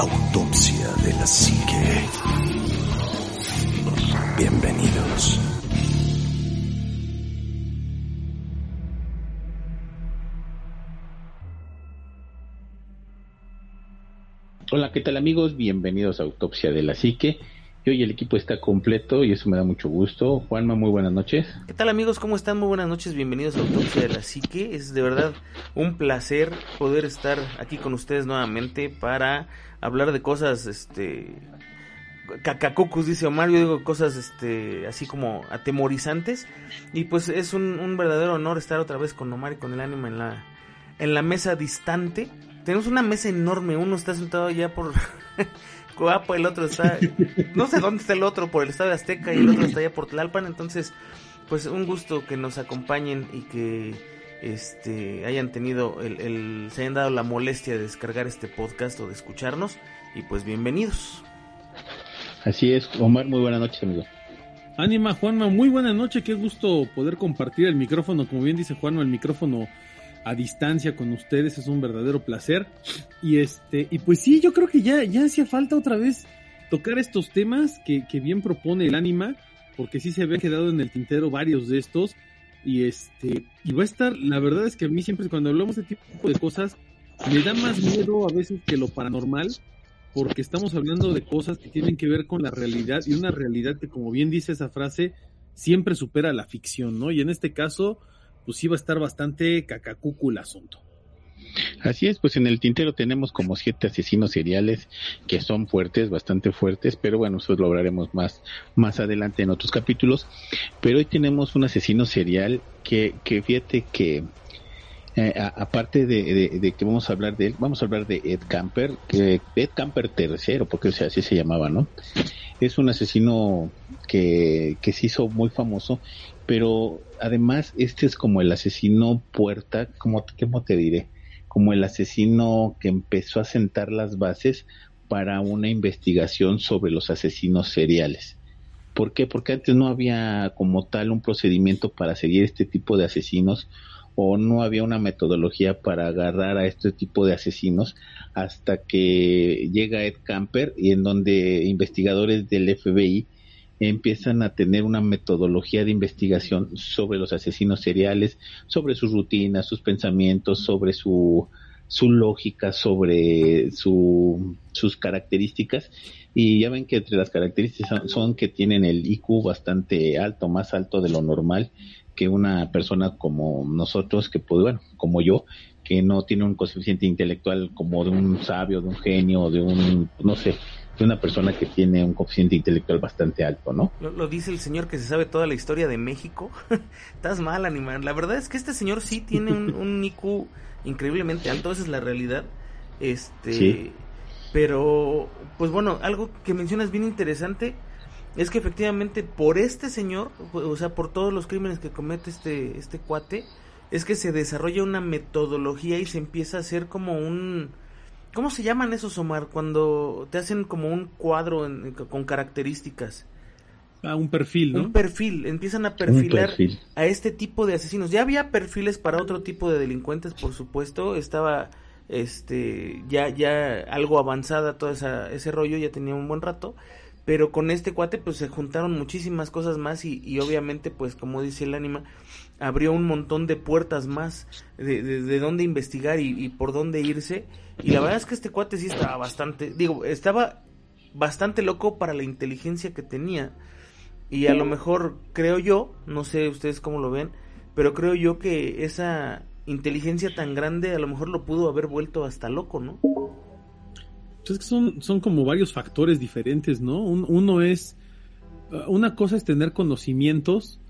Autopsia de la Psique. Bienvenidos. Hola, ¿qué tal amigos? Bienvenidos a Autopsia de la Psique. Y hoy el equipo está completo y eso me da mucho gusto. Juanma, muy buenas noches. ¿Qué tal amigos? ¿Cómo están? Muy buenas noches. Bienvenidos a Autopsia de la Psique. Es de verdad un placer poder estar aquí con ustedes nuevamente para hablar de cosas, este... Cacacucus, dice Omar, yo digo cosas este, así como atemorizantes. Y pues es un, un verdadero honor estar otra vez con Omar y con el ánimo en la, en la mesa distante. Tenemos una mesa enorme, uno está sentado ya por Coapa, el otro está, no sé dónde está el otro, por el Estadio Azteca y el otro está allá por Tlalpan, entonces, pues un gusto que nos acompañen y que este hayan tenido el, el, se hayan dado la molestia de descargar este podcast o de escucharnos y pues bienvenidos. Así es, Omar, muy buenas noches, amigo. Ánima, Juanma, muy buena noche, qué gusto poder compartir el micrófono, como bien dice Juanma, el micrófono a distancia con ustedes es un verdadero placer. Y este y pues sí yo creo que ya ya hacía falta otra vez tocar estos temas que, que bien propone el ánima porque sí se había quedado en el tintero varios de estos. Y este y va a estar la verdad es que a mí siempre cuando hablamos de este tipo de cosas me da más miedo a veces que lo paranormal porque estamos hablando de cosas que tienen que ver con la realidad y una realidad que como bien dice esa frase siempre supera la ficción no y en este caso pues iba a estar bastante cacacucu el asunto. Así es, pues en el tintero tenemos como siete asesinos seriales que son fuertes, bastante fuertes, pero bueno, eso lo hablaremos más, más adelante en otros capítulos. Pero hoy tenemos un asesino serial que, que fíjate que eh, aparte de, de, de, que vamos a hablar de él, vamos a hablar de Ed Camper, que Ed Camper tercero, porque o sea, así se llamaba, ¿no? Es un asesino que, que se hizo muy famoso pero además este es como el asesino puerta, como ¿cómo te diré? Como el asesino que empezó a sentar las bases para una investigación sobre los asesinos seriales. ¿Por qué? Porque antes no había como tal un procedimiento para seguir este tipo de asesinos o no había una metodología para agarrar a este tipo de asesinos hasta que llega Ed Camper y en donde investigadores del FBI empiezan a tener una metodología de investigación sobre los asesinos seriales, sobre sus rutinas, sus pensamientos, sobre su, su lógica, sobre su, sus características. Y ya ven que entre las características son, que tienen el IQ bastante alto, más alto de lo normal que una persona como nosotros, que pues, bueno, como yo, que no tiene un coeficiente intelectual como de un sabio, de un genio, de un, no sé, de una persona que tiene un coeficiente intelectual bastante alto, ¿no? Lo, lo dice el señor que se sabe toda la historia de México. Estás mal, animal. La verdad es que este señor sí tiene un, un IQ increíblemente alto, esa es la realidad. Este, Sí. pero, pues bueno, algo que mencionas bien interesante es que efectivamente por este señor, o sea, por todos los crímenes que comete este, este cuate, es que se desarrolla una metodología y se empieza a hacer como un... ¿Cómo se llaman esos, Omar? Cuando te hacen como un cuadro en- con características. Ah, un perfil, ¿no? Un perfil, empiezan a perfilar perfil. a este tipo de asesinos. Ya había perfiles para otro tipo de delincuentes, por supuesto. Estaba este ya ya algo avanzada todo esa, ese rollo, ya tenía un buen rato. Pero con este cuate pues se juntaron muchísimas cosas más y, y obviamente pues como dice el ánima, abrió un montón de puertas más de, de, de dónde investigar y, y por dónde irse. Y la verdad es que este cuate sí estaba bastante, digo, estaba bastante loco para la inteligencia que tenía. Y a lo mejor creo yo, no sé ustedes cómo lo ven, pero creo yo que esa inteligencia tan grande a lo mejor lo pudo haber vuelto hasta loco, ¿no? Pues es que son, son como varios factores diferentes, ¿no? Un- uno es, uh, una cosa es tener conocimientos,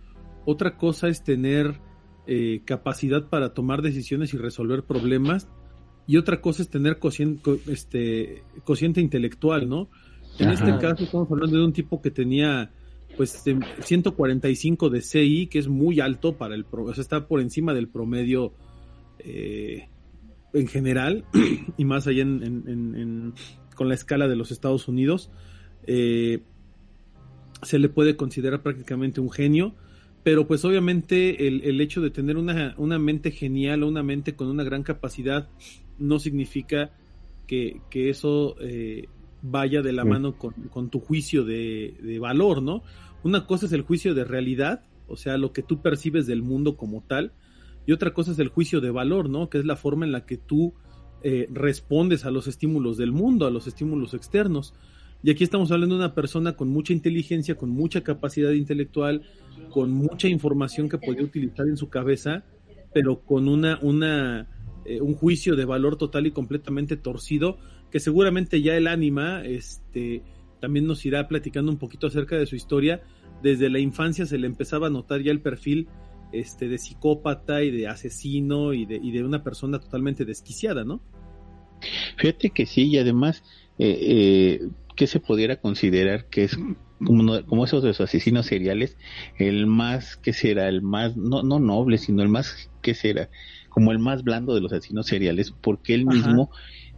otra cosa es tener eh, capacidad para tomar decisiones y resolver problemas, y otra cosa es tener cociente, este, cociente intelectual, ¿no? En este caso estamos hablando de un tipo que tenía pues 145 de CI, que es muy alto para el, o sea, está por encima del promedio eh, en general y más allá en, con la escala de los Estados Unidos. Eh, se le puede considerar prácticamente un genio, pero pues obviamente el, hecho de tener una, una, mente genial o una mente con una gran capacidad no significa que, eso eh, vaya de la mano con, tu juicio de, de, valor, ¿no? Una cosa es el juicio de realidad, o sea, lo que tú percibes del mundo como tal, y otra cosa es el juicio de valor, ¿no? Que es la forma en la que tú eh, respondes a los estímulos del mundo, a los estímulos externos. Y aquí estamos hablando de una persona con mucha inteligencia, con mucha capacidad intelectual, con mucha información que podía utilizar en su cabeza, pero con una, una, eh, un juicio de valor total y completamente torcido, que seguramente ya el ánima, este, también nos irá platicando un poquito acerca de su historia. Desde la infancia se le empezaba a notar ya el perfil este, de psicópata y de asesino y de, y de una persona totalmente desquiciada, ¿no? Fíjate que sí, y además, eh, eh, que se pudiera considerar que es como, como esos de los asesinos seriales, el más, que será? El más, no, no noble, sino el más, que será? Como el más blando de los asesinos seriales, porque él mismo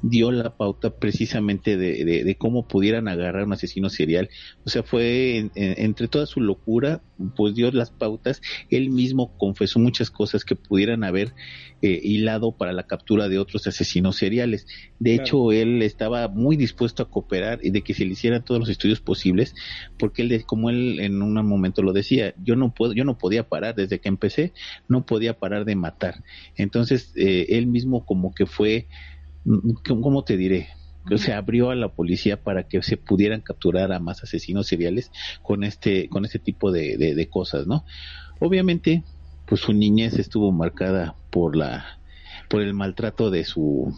dio la pauta precisamente de, de, cómo pudieran agarrar un asesino serial. O sea, fue entre toda su locura, pues dio las pautas. Él mismo confesó muchas cosas que pudieran haber eh, hilado para la captura de otros asesinos seriales. De hecho, él estaba muy dispuesto a cooperar y de que se le hicieran todos los estudios posibles, porque él, como él en un momento lo decía, yo no puedo, yo no podía parar desde que empecé, no podía parar de matar. Entonces, eh, él mismo como que fue ¿cómo te diré? se abrió a la policía para que se pudieran capturar a más asesinos seriales con este con este tipo de, de, cosas no obviamente pues su niñez estuvo marcada por la por el maltrato de su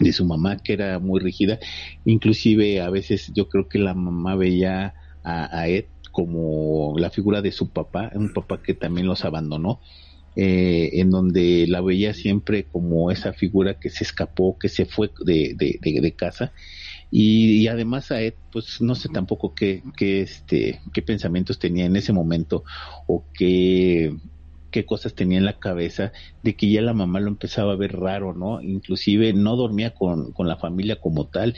de su mamá que era muy rígida. Inclusive a veces yo creo que la mamá veía a, a Ed como la figura de su papá un papá que también los abandonó eh, en donde la veía siempre como esa figura que se escapó, que se fue de, de, de, casa. Y, además a Ed, pues no sé tampoco qué, qué, este, qué pensamientos tenía en ese momento o qué, qué cosas tenía en la cabeza de que ya la mamá lo empezaba a ver raro, ¿no? Inclusive no dormía con, con la familia como tal,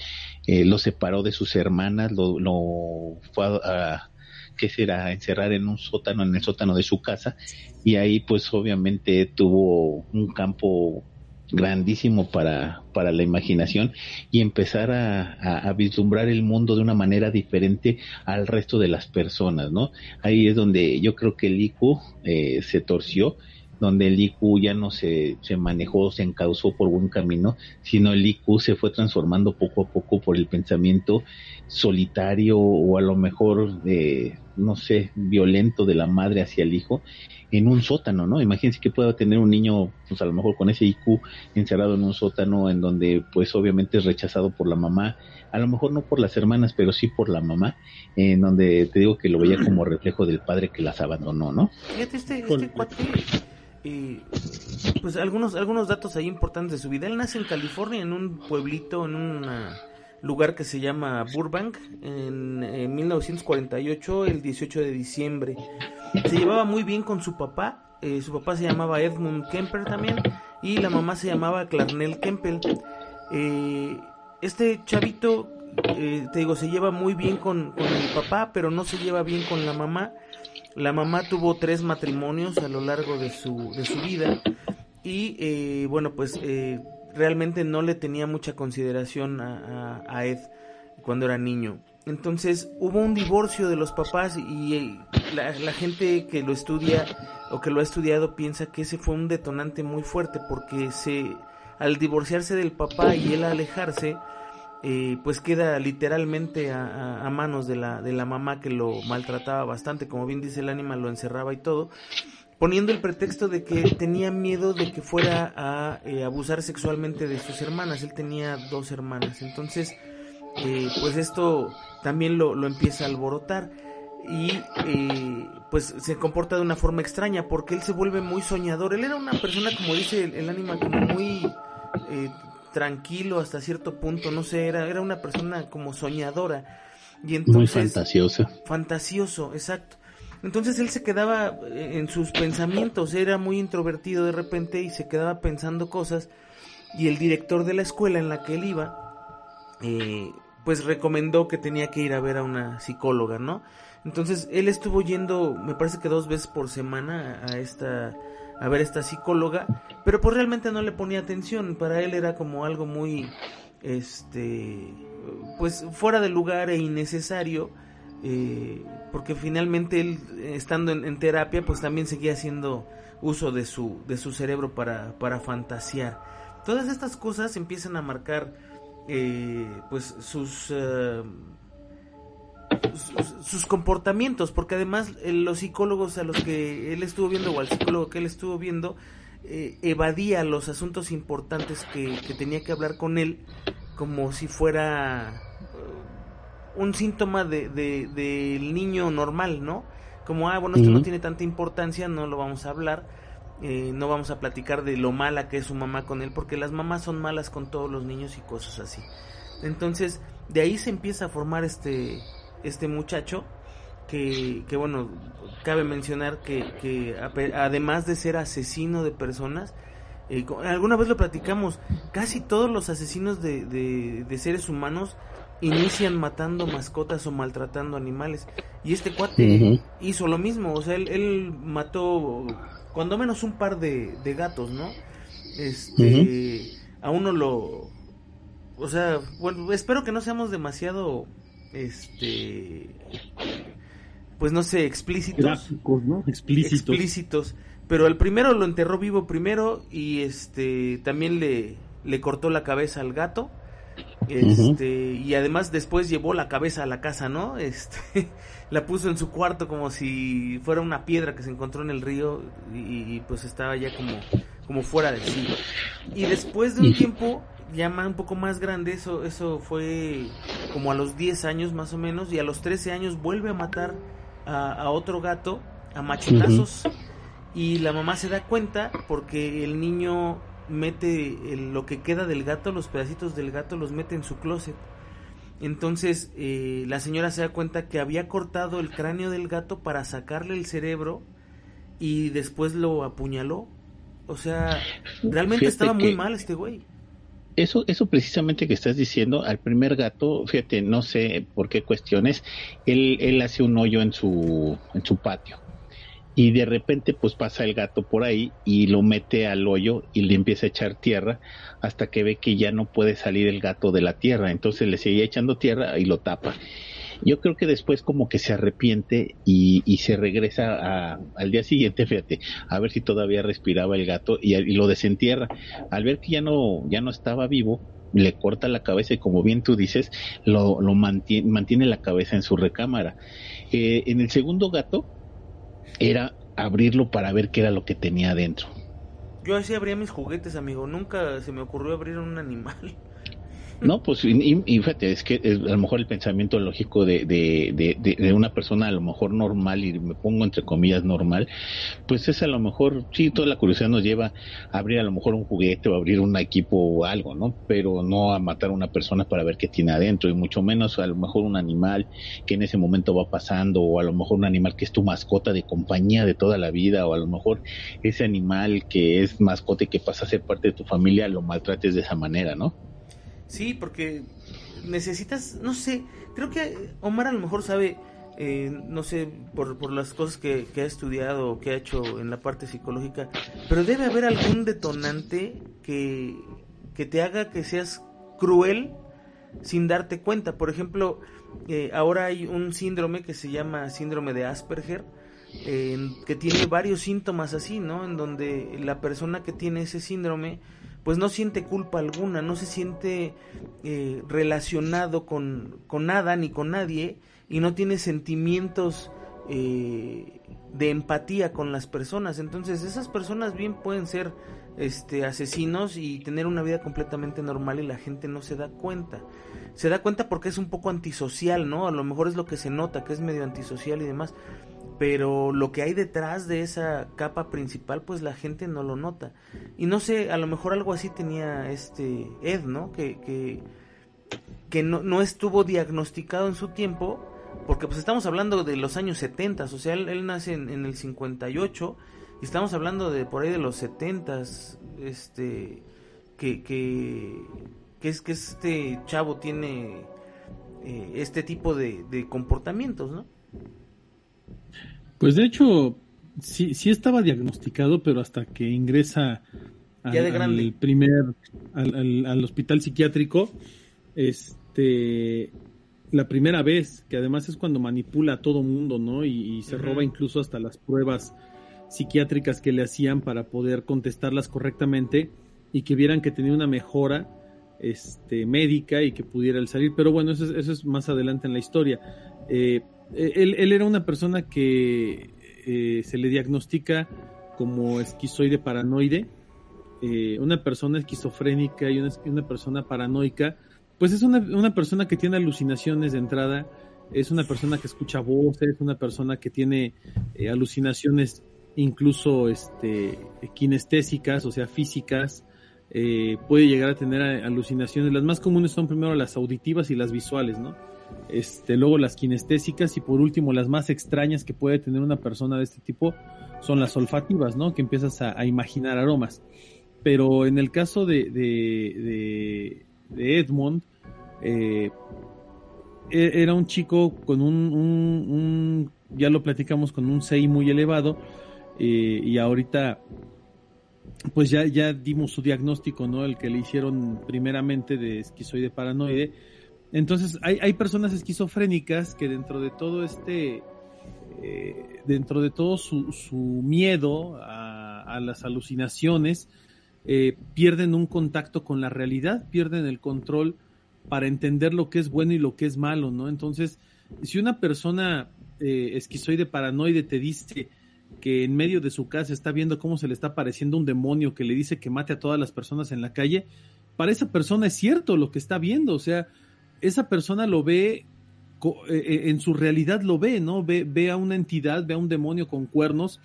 eh, lo separó de sus hermanas, lo, lo fue a que será encerrar en un sótano, en el sótano de su casa, y ahí pues obviamente tuvo un campo grandísimo para, para la imaginación y empezar a, vislumbrar el mundo de una manera diferente al resto de las personas, ¿no? Ahí es donde yo creo que el IQ eh, se torció donde el IQ ya no se, se manejó, se encauzó por buen camino, sino el IQ se fue transformando poco a poco por el pensamiento solitario o a lo mejor, de, no sé, violento de la madre hacia el hijo en un sótano, ¿no? Imagínense que pueda tener un niño, pues a lo mejor con ese IQ encerrado en un sótano en donde pues obviamente es rechazado por la mamá, a lo mejor no por las hermanas, pero sí por la mamá, en donde te digo que lo veía como reflejo del padre que las abandonó, ¿no? Fíjate, este, este cuate pues algunos, algunos datos ahí importantes de su vida. Él nace en California, en un pueblito, en un lugar que se llama Burbank, en, 1948, el 18 de diciembre. Se llevaba muy bien con su papá, eh, su papá se llamaba Edmund Kemper también, y la mamá se llamaba Clarnell Kempel. Eh, este chavito, eh, te digo, se lleva muy bien con, con el papá, pero no se lleva bien con la mamá la mamá tuvo tres matrimonios a lo largo de su, de su vida y eh, bueno, pues eh, realmente no le tenía mucha consideración a, a, Ed cuando era niño. Entonces hubo un divorcio de los papás y la, gente que lo estudia o que lo ha estudiado piensa que ese fue un detonante muy fuerte porque se al divorciarse del papá y él alejarse eh, pues queda literalmente a, manos de la, de la mamá que lo maltrataba bastante, como bien dice el ánima, lo encerraba y todo, poniendo el pretexto de que tenía miedo de que fuera a eh, abusar sexualmente de sus hermanas, él tenía dos hermanas, entonces eh, pues esto también lo, lo empieza a alborotar y pues se comporta de una forma extraña porque él se vuelve muy soñador, él era una persona como dice el, el ánima como muy eh, tranquilo hasta cierto punto, no sé, era, era una persona como soñadora. Y entonces, Muy fantasiosa. Fantasioso, exacto. Entonces él se quedaba en sus pensamientos, era muy introvertido de repente y se quedaba pensando cosas y el director de la escuela en la que él iba, eh, pues recomendó que tenía que ir a ver a una psicóloga, ¿no? Entonces él estuvo yendo, me parece que dos veces por semana a esta a ver esta psicóloga, pero pues realmente no le ponía atención, para él era como algo muy este pues fuera de lugar e innecesario eh, porque finalmente él estando en, terapia pues también seguía haciendo uso de su de su cerebro para para fantasear. Todas estas cosas empiezan a marcar eh, pues sus eh, sus, comportamientos, porque además eh, los psicólogos a los que él estuvo viendo o al psicólogo que él estuvo viendo eh, evadía los asuntos importantes que, tenía que hablar con él como si fuera eh, un síntoma de, del niño normal, ¿no? Como, ah, bueno, esto no tiene tanta importancia, no lo vamos a hablar, no vamos a platicar de lo mala que es su mamá con él, porque las mamás son malas con todos los niños y cosas así. Entonces, de ahí se empieza a formar este, este muchacho que, que bueno, cabe mencionar que, que además de ser asesino de personas, eh, alguna vez lo platicamos, casi todos los asesinos de, de, seres humanos inician matando mascotas o maltratando animales. Y este cuate hizo lo mismo, o sea, él, él, mató cuando menos un par de, de gatos, ¿no? Este, a uno lo... O sea, bueno, espero que no seamos demasiado este pues no sé, explícitos. Explícitos. Pero el primero lo enterró vivo primero y este también le, le cortó la cabeza al gato. Este, y además después llevó la cabeza a la casa, ¿no? Este, la puso en su cuarto como si fuera una piedra que se encontró en el río y, pues estaba ya como, como fuera de sí. Y después de un tiempo ya un poco más grande, eso, eso fue como a los 10 años más o menos, y a los 13 años vuelve a matar a, otro gato a machetazos, y la mamá se da cuenta porque el niño mete lo que queda del gato, los pedacitos del gato los mete en su closet. Entonces eh, la señora se da cuenta que había cortado el cráneo del gato para sacarle el cerebro y después lo apuñaló. O sea, realmente estaba muy mal este güey eso, eso precisamente que estás diciendo, al primer gato, fíjate, no sé por qué cuestiones, él, él hace un hoyo en su, en su patio. Y de repente pues pasa el gato por ahí y lo mete al hoyo y le empieza a echar tierra hasta que ve que ya no puede salir el gato de la tierra. Entonces le sigue echando tierra y lo tapa. Yo creo que después como que se arrepiente y, y se regresa al día siguiente, fíjate, a ver si todavía respiraba el gato y, lo desentierra. Al ver que ya no, ya no estaba vivo, le corta la cabeza y como bien tú dices, lo, lo mantiene, mantiene la cabeza en su recámara. Eh, en el segundo gato era abrirlo para ver qué era lo que tenía adentro. Yo así abría mis juguetes, amigo. Nunca se me ocurrió abrir un animal. No, pues y, fíjate, es que a lo mejor el pensamiento lógico de, de, de, una persona a lo mejor normal, y me pongo entre comillas normal, pues es a lo mejor, sí, toda la curiosidad nos lleva a abrir a lo mejor un juguete o abrir un equipo o algo, ¿no? Pero no a matar a una persona para ver qué tiene adentro, y mucho menos a lo mejor un animal que en ese momento va pasando, o a lo mejor un animal que es tu mascota de compañía de toda la vida, o a lo mejor ese animal que es mascota y que pasa a ser parte de tu familia, lo maltrates de esa manera, ¿no? Sí, porque necesitas, no sé, creo que Omar a lo mejor sabe, eh, no sé, por, por las cosas que, que, ha estudiado o que ha hecho en la parte psicológica, pero debe haber algún detonante que, que te haga que seas cruel sin darte cuenta. Por ejemplo, eh, ahora hay un síndrome que se llama síndrome de Asperger, que tiene varios síntomas así, ¿no? En donde la persona que tiene ese síndrome pues no siente culpa alguna, no se siente eh, relacionado con, nada ni con nadie y no tiene sentimientos eh, de empatía con las personas. Entonces esas personas bien pueden ser este, asesinos y tener una vida completamente normal y la gente no se da cuenta. Se da cuenta porque es un poco antisocial, ¿no? A lo mejor es lo que se nota, que es medio antisocial y demás. Pero lo que hay detrás de esa capa principal pues la gente no lo nota. Y no sé a lo mejor algo así tenía este Ed no que que, no, no estuvo diagnosticado en su tiempo porque pues estamos hablando de los años 70 o sea él, él nace en, el 58 y estamos hablando de por ahí de los 70 este que que es que este chavo tiene eh, este tipo de comportamientos no pues de hecho, sí, sí estaba diagnosticado, pero hasta que ingresa al, al primer, al, al, hospital psiquiátrico, este, la primera vez, que además es cuando manipula a todo mundo, ¿no? Y, y se uh -huh. roba incluso hasta las pruebas psiquiátricas que le hacían para poder contestarlas correctamente y que vieran que tenía una mejora este, médica y que pudiera el salir. Pero bueno, eso es, eso es más adelante en la historia. Eh, él, él, era una persona que eh, se le diagnostica como esquizoide paranoide, eh, una persona esquizofrénica y una, persona paranoica, pues es una, una persona que tiene alucinaciones de entrada, es una persona que escucha voces, es una persona que tiene eh, alucinaciones incluso este, kinestésicas, o sea, físicas, eh, puede llegar a tener alucinaciones. Las más comunes son primero las auditivas y las visuales, ¿no? Este, luego las kinestésicas y por último las más extrañas que puede tener una persona de este tipo son las olfativas, ¿no? Que empiezas a, imaginar aromas. Pero en el caso de, Edmond, eh, era un chico con un, ya lo platicamos, con un CI muy elevado eh, y ahorita pues ya, ya dimos su diagnóstico, ¿no? El que le hicieron primeramente de esquizoide paranoide entonces, hay, hay personas esquizofrénicas que dentro de todo este, eh, dentro de todo su, su miedo a, las alucinaciones, eh, pierden un contacto con la realidad, pierden el control para entender lo que es bueno y lo que es malo, ¿no? Entonces, si una persona eh, esquizoide paranoide te dice que en medio de su casa está viendo cómo se le está apareciendo un demonio que le dice que mate a todas las personas en la calle, para esa persona es cierto lo que está viendo, o sea, esa persona lo ve, en su realidad lo ve, ¿no? Ve, ve a una entidad, ve a un demonio con cuernos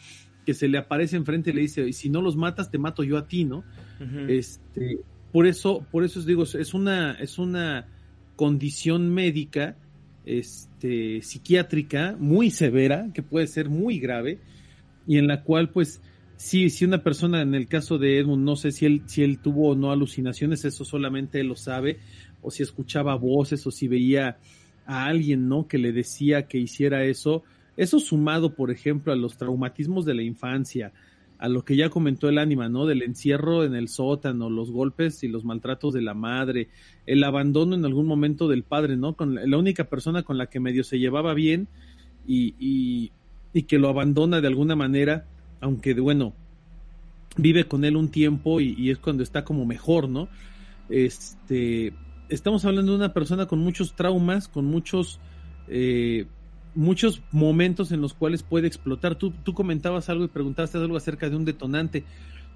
que se le aparece enfrente y le dice, y si no los matas, te mato yo a ti, ¿no? Uh -huh. Este, por eso, por eso os digo, es una, es una condición médica, este, psiquiátrica muy severa, que puede ser muy grave, y en la cual, pues, sí, si una persona, en el caso de Edmund, no sé si él, si él tuvo o no alucinaciones, eso solamente él lo sabe, o si escuchaba voces, o si veía a alguien, ¿no? Que le decía que hiciera eso. Eso sumado, por ejemplo, a los traumatismos de la infancia, a lo que ya comentó el ánima, ¿no? Del encierro en el sótano, los golpes y los maltratos de la madre, el abandono en algún momento del padre, ¿no? Con la única persona con la que medio se llevaba bien y, y, y que lo abandona de alguna manera, aunque, bueno, vive con él un tiempo y, y es cuando está como mejor, ¿no? Este, estamos hablando de una persona con muchos traumas, con muchos, eh, muchos momentos en los cuales puede explotar. Tú, tú comentabas algo y preguntaste algo acerca de un detonante.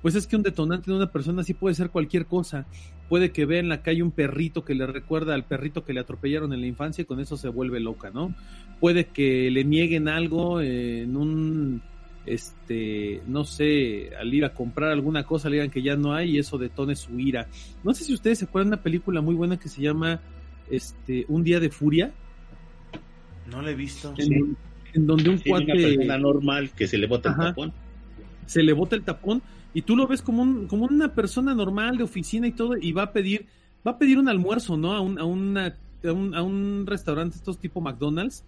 Pues es que un detonante de una persona sí puede ser cualquier cosa. Puede que vea en la calle un perrito que le recuerda al perrito que le atropellaron en la infancia y con eso se vuelve loca, ¿no? Puede que le nieguen algo en un, este, no sé, al ir a comprar alguna cosa le digan que ya no hay y eso detone su ira. No sé si ustedes se acuerdan de una película muy buena que se llama, este, Un día de furia. No la he visto. En, sí. en donde un sí, cuate... Una persona normal que se le bota el tapón. Se le bota el tapón y tú lo ves como, un, como una persona normal de oficina y todo y va a pedir, va a pedir un almuerzo, ¿no? A un, a una, a un, a un restaurante estos tipo McDonald's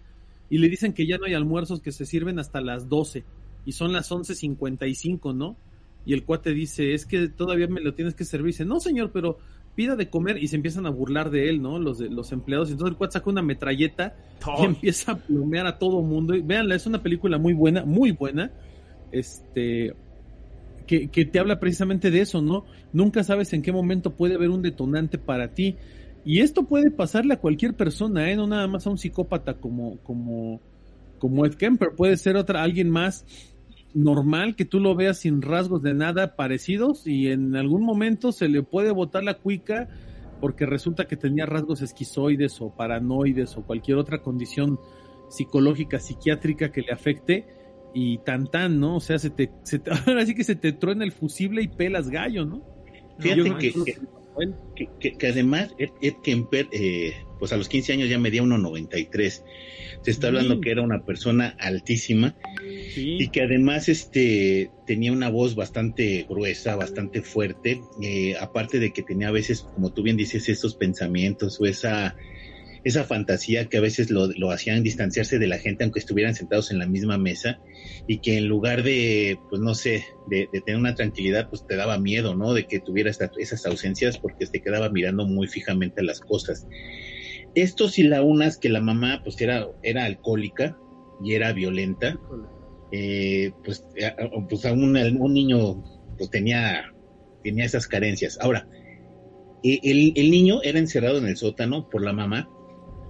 y le dicen que ya no hay almuerzos que se sirven hasta las 12 y son las 11.55, ¿no? Y el cuate dice, es que todavía me lo tienes que servir. dice, no señor, pero pida de comer y se empiezan a burlar de él, ¿no? Los, de, los empleados. Entonces el cuate saca una metralleta oh. y empieza a plumear a todo mundo. Y, véanla, es una película muy buena, muy buena. Este, que, que, te habla precisamente de eso, ¿no? Nunca sabes en qué momento puede haber un detonante para ti. Y esto puede pasarle a cualquier persona, ¿eh? No nada más a un psicópata como, como, como Ed Kemper. Puede ser otra, alguien más normal que tú lo veas sin rasgos de nada parecidos y en algún momento se le puede botar la cuica porque resulta que tenía rasgos esquizoides o paranoides o cualquier otra condición psicológica, psiquiátrica que le afecte y tan tan, ¿no? O sea, se te, se te- ahora sí que se te truena el fusible y pelas gallo, ¿no? Fíjate No, que, no, que, que- que- que además Ed, Ed Kemper, eh, pues a los 15 años ya medía 1.93. Se está hablando Sí. que era una persona altísima Sí. y que además este tenía una voz bastante gruesa, bastante fuerte, eh, aparte de que tenía a veces, como tú bien dices, esos pensamientos o esa esa fantasía que a veces lo, hacían distanciarse de la gente aunque estuvieran sentados en la misma mesa y que en lugar de, pues no sé, de, tener una tranquilidad, pues te daba miedo, ¿no? De que tuviera esta- esas ausencias porque te quedaba mirando muy fijamente a las cosas. Esto si la unas que la mamá pues era, era alcohólica y era violenta, eh, pues, eh, pues un, niño pues tenía, tenía esas carencias. Ahora, el, el niño era encerrado en el sótano por la mamá,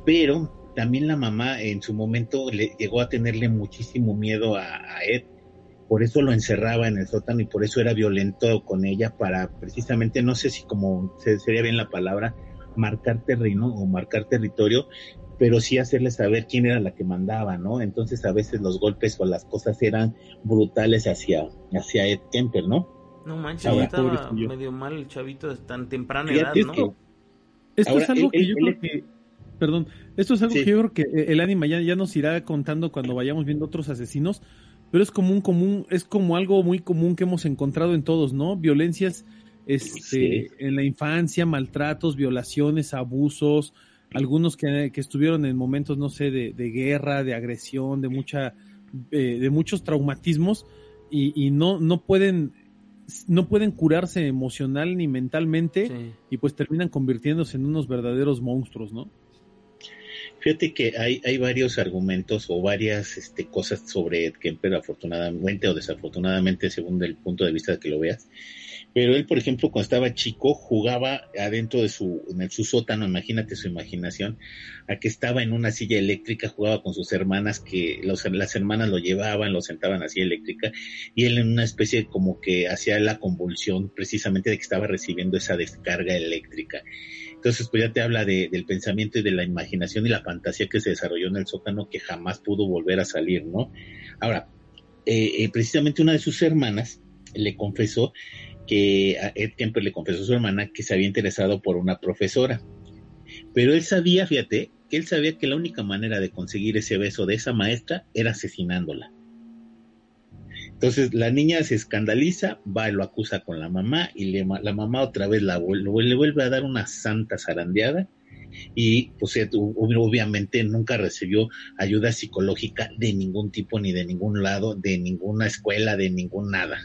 pero también la mamá en su momento le llegó a tenerle muchísimo miedo a, a Ed. Por eso lo encerraba en el sótano y por eso era violento con ella para precisamente, no sé si como se- sería bien la palabra, marcar terreno o marcar territorio, pero sí hacerle saber quién era la que mandaba, ¿no? Entonces a veces los golpes o las cosas eran brutales hacia, hacia Ed Kemper, ¿no? No manches, Ahora, estaba medio mal el chavito de tan temprana edad, ¿no? que- Esto Ahora, es algo él- que yo él- creo que, perdón, esto es algo Sí. que yo creo que eh, el ánima ya, ya nos irá contando cuando vayamos viendo otros asesinos, pero es común, común, es como algo muy común que hemos encontrado en todos, ¿no? Violencias, este, Sí. en la infancia, maltratos, violaciones, abusos, algunos que, que estuvieron en momentos, no sé, de, de guerra, de agresión, de mucha, eh, de muchos traumatismos y, y no, no pueden, no pueden curarse emocional ni mentalmente Sí. y pues terminan convirtiéndose en unos verdaderos monstruos, ¿no? Fíjate que hay, hay varios argumentos o varias este, cosas sobre Ed Kemper, afortunadamente o desafortunadamente, según el punto de vista que lo veas. Pero él, por ejemplo, cuando estaba chico, jugaba adentro de su, en su sótano, imagínate su imaginación, a que estaba en una silla eléctrica, jugaba con sus hermanas, que los, las hermanas lo llevaban, lo sentaban así eléctrica, y él en una especie como que hacía la convulsión precisamente de que estaba recibiendo esa descarga eléctrica. Entonces, pues ya te habla de- del pensamiento y de la imaginación y la fantasía que se desarrolló en el sótano que jamás pudo volver a salir, ¿no? Ahora, eh, eh, precisamente una de sus hermanas le confesó que a Ed Kemper le confesó a su hermana que se había interesado por una profesora. Pero él sabía, fíjate, que él sabía que la única manera de conseguir ese beso de esa maestra era asesinándola. Entonces la niña se escandaliza, va y lo acusa con la mamá y le la mamá otra vez la le vuelve a dar una santa zarandeada y pues eh, obviamente nunca recibió ayuda psicológica de ningún tipo ni de ningún lado, de ninguna escuela, de ningún nada.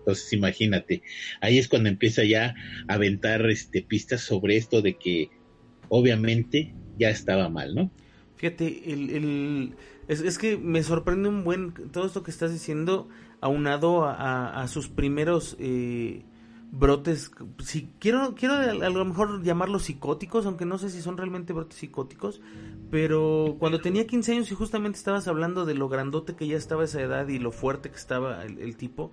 Entonces imagínate, ahí es cuando empieza ya a aventar este pistas sobre esto de que obviamente ya estaba mal, ¿no? Fíjate, el- es, es que me sorprende un buen todo esto que estás diciendo aunado a, a- a sus primeros eh, brotes. Si quiero quiero a lo mejor llamarlos psicóticos, aunque no sé si son realmente brotes psicóticos, pero cuando tenía 15 años y justamente estabas hablando de lo grandote que ya estaba esa edad y lo fuerte que estaba el, el tipo,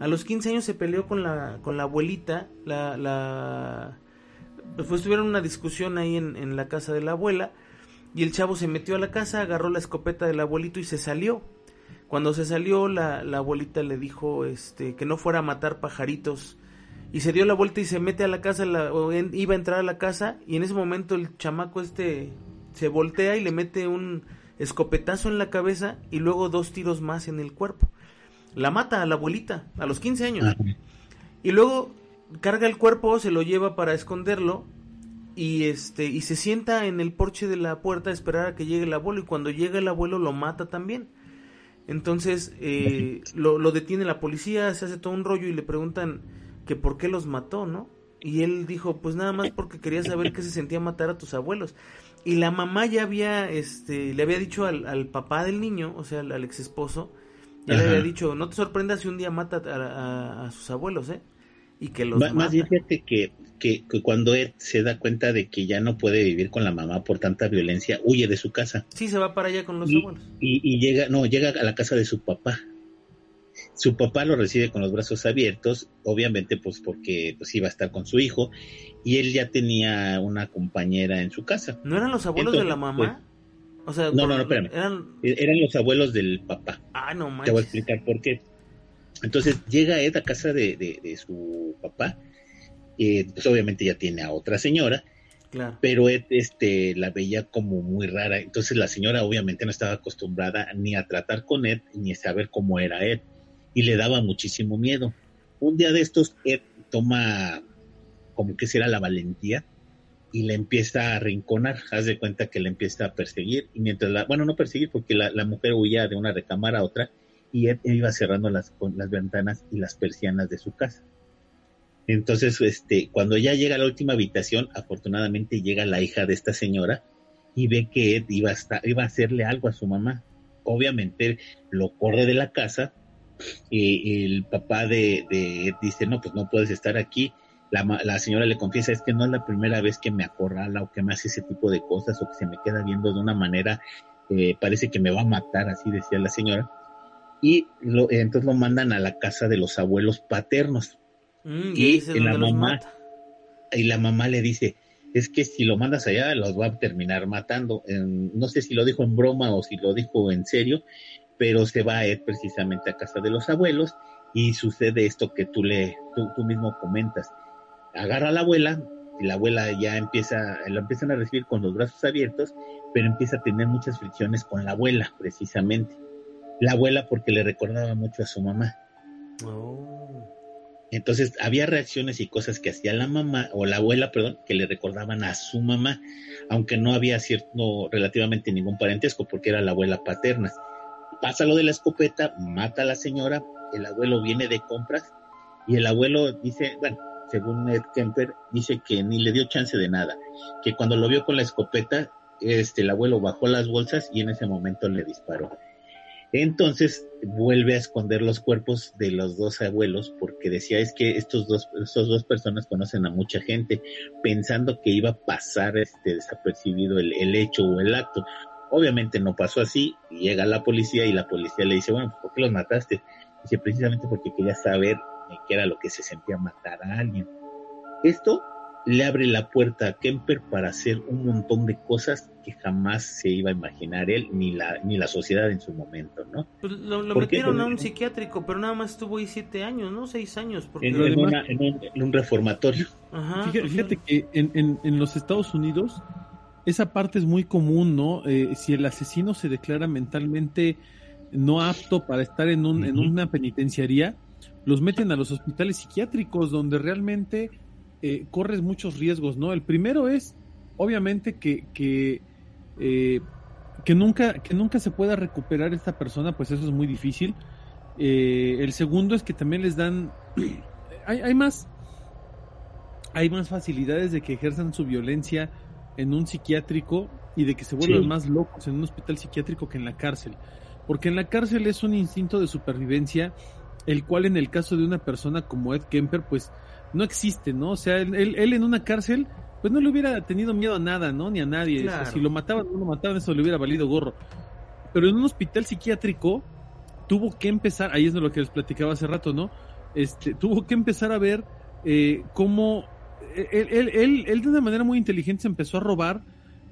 a los 15 años se peleó con la con la abuelita, la la pues tuvieron una discusión ahí en, en la casa de la abuela y el chavo se metió a la casa, agarró la escopeta del abuelito y se salió. Cuando se salió, la, la abuelita le dijo este, que no fuera a matar pajaritos. Y se dio la vuelta y se mete a la casa, la- en- iba a entrar a la casa, y en ese momento el chamaco este se voltea y le mete un escopetazo en la cabeza y luego dos tiros más en el cuerpo. La mata a la abuelita, a los 15 años. Y luego carga el cuerpo, se lo lleva para esconderlo y este y se sienta en el porche de la puerta a esperar a que llegue el abuelo y cuando llega el abuelo lo mata también. Entonces eh, lo, lo detiene la policía, se hace todo un rollo y le preguntan que por qué los mató, ¿no? Y él dijo, pues nada más porque quería saber qué se sentía matar a tus abuelos. Y la mamá ya había, este, le había dicho al, al papá del niño, o sea, al, al ex esposo, ya le había dicho, no te sorprendas si un día mata a, a- a sus abuelos, ¿eh? Y que los Ma- más mata. bien fíjate que, que, que cuando Ed se da cuenta de que ya no puede vivir con la mamá por tanta violencia, huye de su casa Sí, se va para allá con los y, abuelos. y- y llega, no, llega a la casa de su papá. Su papá lo recibe con los brazos abiertos, obviamente pues porque pues iba a estar con su hijo y él ya tenía una compañera en su casa. ¿No eran los abuelos de la mamá? O sea, No, no, no, espérame. Eran... E- Eran los abuelos del papá. Ah, no Te voy a manches. explicar por qué. Entonces llega Ed a casa de, de- de su papá. Eh, pues obviamente ya tiene a otra señora, Claro. pero Ed este, la veía como muy rara. Entonces la señora obviamente no estaba acostumbrada ni a tratar con Ed ni a saber cómo era Ed. Y le daba muchísimo miedo. Un día de estos, Ed toma como que será la valentía y le empieza a rinconar. Haz de cuenta que le empieza a perseguir. Y mientras la, bueno, no perseguir porque la, la mujer huía de una recámara a otra y Ed iba cerrando las, con las ventanas y las persianas de su casa. Entonces, este, cuando ya llega a la última habitación, afortunadamente llega la hija de esta señora y ve que Ed iba a, estar- iba a hacerle algo a su mamá. Obviamente lo corre de la casa y el papá de, de Ed dice, no, pues no puedes estar aquí. La, la señora le confiesa, es que no es la primera vez que me acorrala o que me hace ese tipo de cosas o que se me queda viendo de una manera, eh, parece que me va a matar, así decía la señora. Y lo, entonces lo mandan a la casa de los abuelos paternos Mm, y la mamá- y la mamá le dice, es que si lo mandas allá los va a terminar matando. En- no sé si lo dijo en broma o si lo dijo en serio, pero se va Ed precisamente a casa de los abuelos y sucede esto que tú, le, tú, tú mismo comentas. Agarra a la abuela, y la abuela ya empieza, lo empiezan a recibir con los brazos abiertos, pero empieza a tener muchas fricciones con la abuela, precisamente. La abuela porque le recordaba mucho a su mamá. Oh. Entonces había reacciones y cosas que hacía la mamá o la abuela, perdón, que le recordaban a su mamá, aunque no había cierto relativamente ningún parentesco porque era la abuela paterna. Pasa lo de la escopeta, mata a la señora, el abuelo viene de compras y el abuelo dice, bueno, según Ed Kemper, dice que ni le dio chance de nada, que cuando lo vio con la escopeta, este, el abuelo bajó las bolsas y en ese momento le disparó. Entonces vuelve a esconder los cuerpos de los dos abuelos porque decía es que estos dos, estos dos personas conocen a mucha gente pensando que iba a pasar este desapercibido el, hecho o el acto. Obviamente no pasó así, llega la policía y la policía le dice, bueno, ¿por qué los mataste? Dice, precisamente porque quería saber qué era lo que se sentía matar a alguien. Esto le abre la puerta a Kemper para hacer un montón de cosas que jamás se iba a imaginar él ni la, ni la sociedad en su momento, ¿no? Pues lo, lo ¿Por qué? metieron a un psiquiátrico, pero nada más estuvo ahí siete años, ¿no? Seis años. Porque... En, Pero en además- una- en un, en un reformatorio. Ajá, Fíjate, pues, fíjate que en, en- en los Estados Unidos esa parte es muy común, ¿no? Eh, si el asesino se declara mentalmente no apto para estar en, un, en una penitenciaría, los meten a los hospitales psiquiátricos donde realmente eh, corres muchos riesgos, ¿no? El primero es, obviamente, que, que, eh, que, nunca, que nunca se pueda recuperar esta persona, pues eso es muy difícil. Eh, el segundo es que también les dan... hay, hay más hay más facilidades de que ejerzan su violencia en un psiquiátrico y de que se vuelvan Sí. más locos en un hospital psiquiátrico que en la cárcel. Porque en la cárcel es un instinto de supervivencia, el cual en el caso de una persona como Ed Kemper, pues no existe, ¿no? O sea, él, él- él en una cárcel, pues no le hubiera tenido miedo a nada, ¿no? Ni a nadie. O sea, Claro. si lo mataban o no lo mataban, eso le hubiera valido gorro. Pero en un hospital psiquiátrico tuvo que empezar, ahí es de lo que les platicaba hace rato, ¿no? Este, tuvo que empezar a ver eh, cómo él, él, él, él de una manera muy inteligente se empezó a robar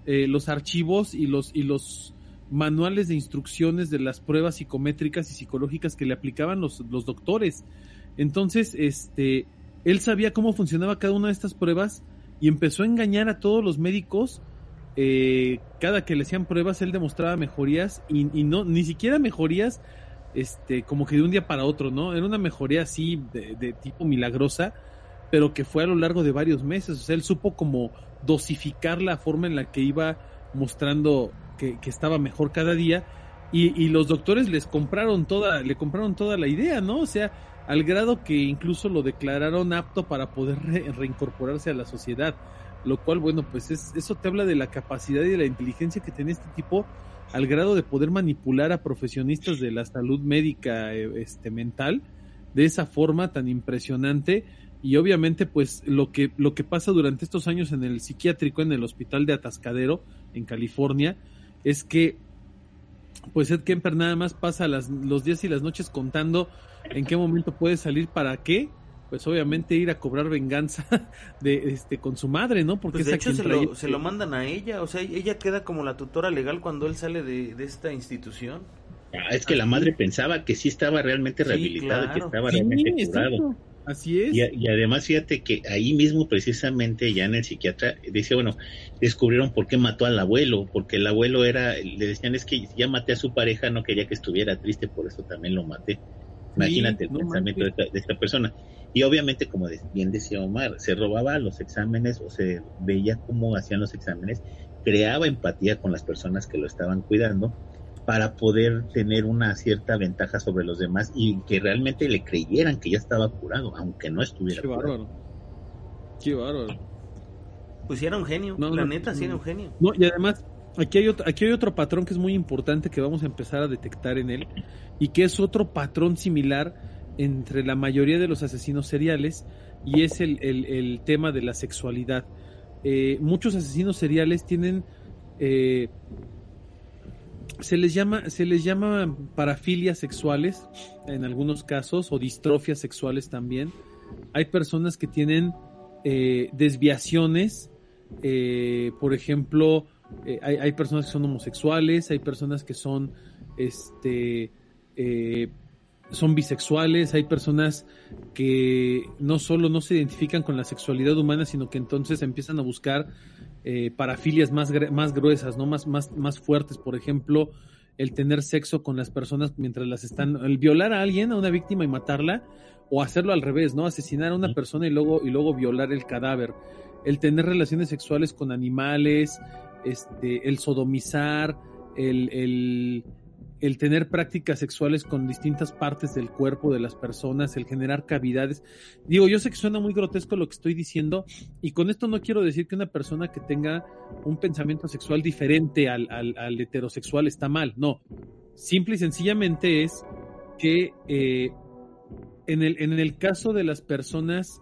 eh, los archivos y los, y los manuales de instrucciones de las pruebas psicométricas y psicológicas que le aplicaban los, los doctores. Entonces, este, él sabía cómo funcionaba cada una de estas pruebas y empezó a engañar a todos los médicos. Eh, cada que le hacían pruebas, él demostraba mejorías y, y no, ni siquiera mejorías, este, como que de un día para otro, ¿no? Era una mejoría así de, de tipo milagrosa, pero que fue a lo largo de varios meses. O sea, él supo como dosificar la forma en la que iba mostrando que, estaba mejor cada día. Y, y los doctores les compraron toda, le compraron toda la idea, ¿no? O sea, al grado que incluso lo declararon apto para poder re- reincorporarse a la sociedad. Lo cual, bueno, pues es, eso te habla de la capacidad y de la inteligencia que tenía este tipo al grado de poder manipular a profesionistas de la salud médica eh, este, mental de esa forma tan impresionante y obviamente pues lo que lo que pasa durante estos años en el psiquiátrico en el hospital de Atascadero en California es que pues Ed Kemper nada más pasa las, los días y las noches contando en qué momento puede salir para qué pues obviamente ir a cobrar venganza de este con su madre, ¿no? Porque pues de hecho se lo, se lo, mandan a ella, o sea, ella queda como la tutora legal cuando él sale de, esta institución. Ah, es que la madre pensaba que sí estaba realmente rehabilitado, que estaba realmente curado. Así es. Y, además, fíjate que ahí mismo, precisamente, ya en el psiquiatra, dice, bueno, descubrieron por qué mató al abuelo, porque el abuelo era, le decían, es que ya maté a su pareja, no quería que estuviera triste, por eso también lo maté. Imagínate el pensamiento de esta, persona. Y obviamente, como bien decía Omar, se robaba los exámenes o se veía cómo hacían los exámenes, creaba empatía con las personas que lo estaban cuidando para poder tener una cierta ventaja sobre los demás y que realmente le creyeran que ya estaba curado, aunque no estuviera Qué bárbaro. Qué bárbaro. Pues sí era un genio, la neta sí era un genio. No, y además, aquí hay, otro, aquí hay otro patrón que es muy importante que vamos a empezar a detectar en él y que es otro patrón similar entre la mayoría de los asesinos seriales y es el, el, tema de la sexualidad. Eh, muchos asesinos seriales tienen eh, se les llama, se les llama parafilias sexuales en algunos casos o distrofias sexuales también. Hay personas que tienen eh, desviaciones, eh, por ejemplo, eh, hay, personas que son homosexuales, hay personas que son, este, son bisexuales, hay personas que no solo no se identifican con la sexualidad humana, sino que entonces empiezan a buscar eh, parafilias más, más gruesas, ¿no? Más, más, más fuertes, por ejemplo, el tener sexo con las personas mientras las están, el violar a alguien, a una víctima y matarla, o hacerlo al revés, ¿no? Asesinar a una persona y luego, y luego violar el cadáver, el tener relaciones sexuales con animales, este, el sodomizar, el, el el tener prácticas sexuales con distintas partes del cuerpo de las personas, el generar cavidades. Digo, yo sé que suena muy grotesco lo que estoy diciendo y con esto no quiero decir que una persona que tenga un pensamiento sexual diferente al, heterosexual está mal, no. Simple y sencillamente es que eh, en, el, caso de las personas,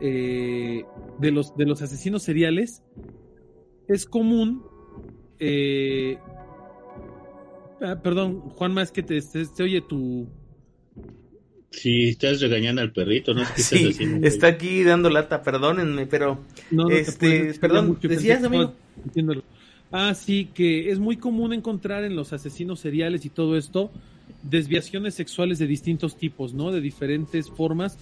eh, de, los, de los asesinos seriales, es común eh, Ah, perdón, Juanma, es que te, oye tu... Sí, estás regañando al perrito, ¿no? sí, está aquí dando lata, perdónenme, pero... este, perdón, decías, amigo. Ah, sí, que es muy común encontrar en los asesinos seriales y todo esto desviaciones sexuales de distintos tipos, ¿no? De diferentes formas.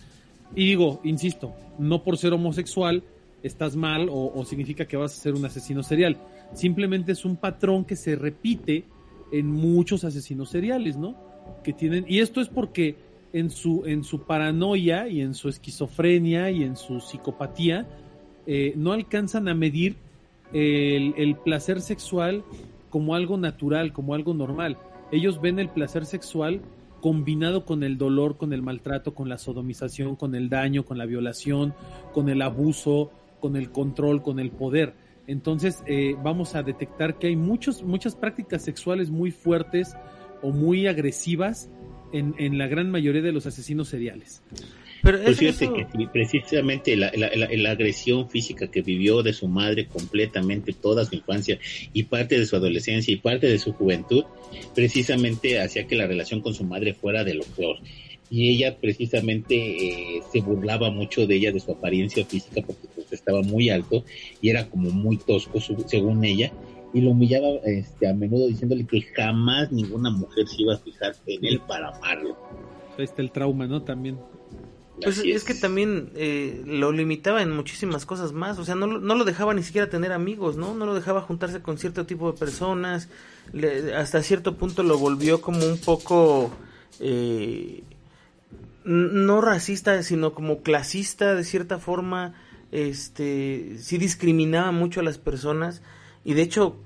Y digo, insisto, no por ser homosexual estás mal o, o significa que vas a ser un asesino serial. Simplemente es un patrón que se repite en muchos asesinos seriales, ¿no? Que tienen, y esto es porque en su, en su paranoia y en su esquizofrenia y en su psicopatía, eh, no alcanzan a medir el, el, placer sexual como algo natural, como algo normal. Ellos ven el placer sexual combinado con el dolor, con el maltrato, con la sodomización, con el daño, con la violación, con el abuso, con el control, con el poder. Entonces eh, vamos a detectar que hay muchos, muchas prácticas sexuales muy fuertes o muy agresivas en, en la gran mayoría de los asesinos seriales. Pero pues fíjate que precisamente la, la, agresión física que vivió de su madre completamente toda su infancia y parte de su adolescencia y parte de su juventud, precisamente hacía que la relación con su madre fuera de lo peor y ella precisamente eh, se burlaba mucho de ella, de su apariencia física, porque pues, estaba muy alto y era como muy tosco, según ella, y lo humillaba este, a menudo diciéndole que jamás ninguna mujer se iba a fijar en él para amarlo. Ahí está el trauma, ¿no? También. Pues es. que también eh, lo limitaba en muchísimas cosas más, o sea, no, no, lo dejaba ni siquiera tener amigos, ¿no? No lo dejaba juntarse con cierto tipo de personas, hasta cierto punto lo volvió como un poco... Eh, no racista, sino como clasista de cierta forma, este, sí discriminaba mucho a las personas y de hecho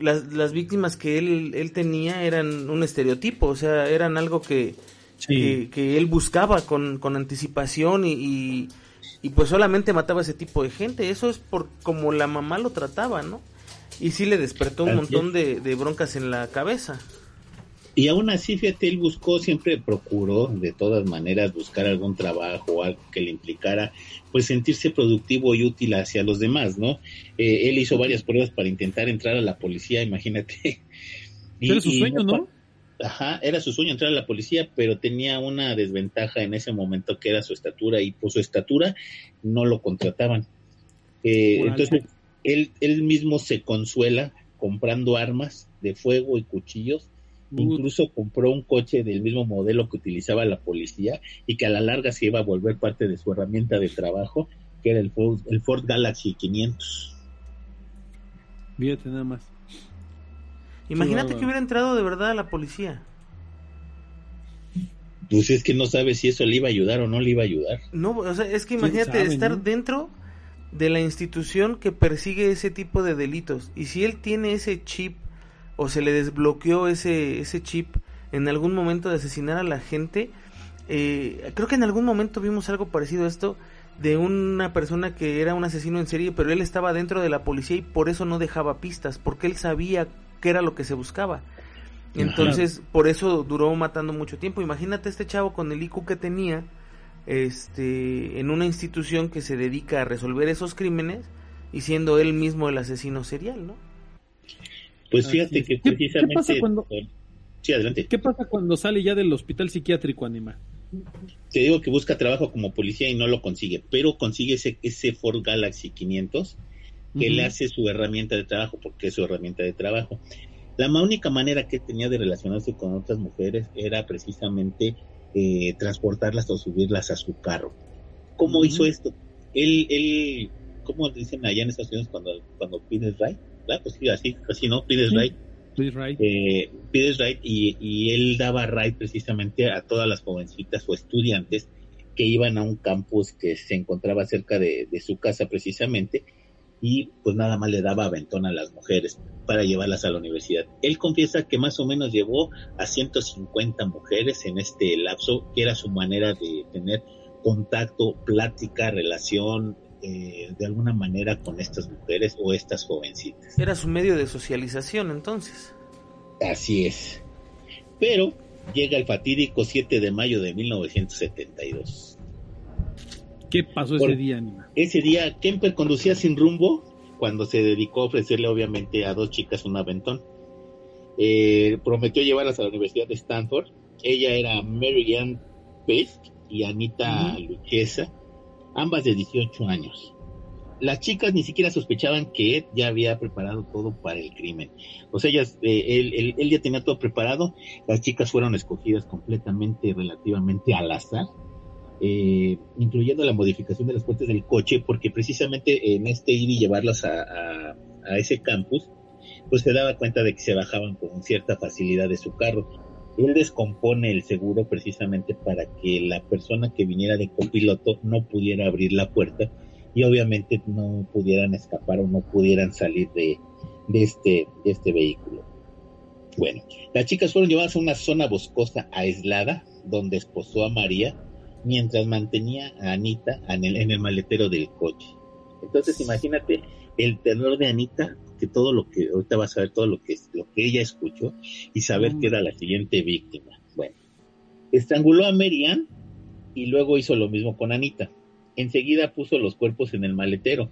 las, las víctimas que él, él tenía eran un estereotipo, o sea, eran algo que, que, él buscaba con, con anticipación y, y, pues solamente mataba a ese tipo de gente, eso es por como la mamá lo trataba, ¿no? Y sí le despertó un montón de, de broncas en la cabeza. Y aún así, fíjate, él buscó, siempre procuró de todas maneras buscar algún trabajo o algo que le implicara pues sentirse productivo y útil hacia los demás, ¿no? Eh, él hizo varias pruebas para intentar entrar a la policía, imagínate. Y, su sueño, ¿no? ajá, era su sueño entrar a la policía, pero tenía una desventaja en ese momento que era su estatura y por su estatura no lo contrataban. Eh, entonces, él, él mismo se consuela comprando armas de fuego y cuchillos. Incluso compró un coche del mismo modelo que utilizaba la policía y que a la larga se iba a volver parte de su herramienta de trabajo, que era el Ford, el Ford Galaxy 500. Fíjate nada más. Imagínate que hubiera entrado de verdad a la policía. Pues es que no sabe si eso le iba a ayudar o no le iba a ayudar. No, o sea, es que imagínate estar dentro de la institución que persigue ese tipo de delitos. Y si él tiene ese chip o se le desbloqueó ese, ese chip en algún momento de asesinar a la gente, eh, creo que en algún momento vimos algo parecido a esto de una persona que era un asesino en serie, pero él estaba dentro de la policía y por eso no dejaba pistas, porque él sabía qué era lo que se buscaba. Entonces, por eso duró matando mucho tiempo. Imagínate este chavo con el IQ que tenía, este, en una institución que se dedica a resolver esos crímenes y siendo él mismo el asesino serial, ¿no? Pues fíjate que precisamente... ¿Qué pasa cuando... Sí, adelante. ¿Qué pasa cuando sale ya del hospital psiquiátrico, Anima? Te digo que busca trabajo como policía y no lo consigue, pero consigue ese, ese Ford Galaxy 500 que le hace su herramienta de trabajo, porque es su herramienta de trabajo. La única manera que tenía de relacionarse con otras mujeres era precisamente eh, transportarlas o subirlas a su carro. ¿Cómo hizo esto? Él, él, ¿cómo dicen allá en Estados Unidos cuando, cuando pides ride? Pues sí, así, así, ¿no? Pides ride. Pides ride. Eh, pides ride y, y él daba ride precisamente a todas las jovencitas o estudiantes que iban a un campus que se encontraba cerca de, de su casa precisamente y pues nada más le daba aventón a las mujeres para llevarlas a la universidad. Él confiesa que más o menos llevó a 150 mujeres en este lapso, que era su manera de tener contacto, plática, relación, eh, de alguna manera con estas mujeres o estas jovencitas. Era su medio de socialización entonces. Así es. Pero llega el fatídico 7 de mayo de 1972 ¿Qué pasó ese día, Ese día, Kemper conducía sin rumbo cuando se dedicó a ofrecerle, obviamente, a dos chicas un aventón. Eh, prometió llevarlas a la Universidad de Stanford. Ella era Mary Ann Pesk y Anita Luchesa, ambas de 18 años. Las chicas ni siquiera sospechaban que Ed ya había preparado todo para el crimen. O sea, ellas, eh, él, él, ya tenía todo preparado. Las chicas fueron escogidas completamente, relativamente al azar eh, incluyendo la modificación de las puertas del coche, porque precisamente en este ir y llevarlas a, ese campus, pues se daba cuenta de que se bajaban con cierta facilidad de su carro. Él descompone el seguro precisamente para que la persona que viniera de copiloto no pudiera abrir la puerta y obviamente no pudieran escapar o no pudieran salir este, de este vehículo. Bueno, las chicas fueron llevadas a una zona boscosa aislada donde esposó a María mientras mantenía a Anita en el, en el maletero del coche. Entonces imagínate el terror de Anita, que todo lo que, ahorita vas a ver todo lo que, lo que ella escuchó y saber que era la siguiente víctima. Bueno, estranguló a Marianne y luego hizo lo mismo con Anita. Enseguida puso los cuerpos en el maletero.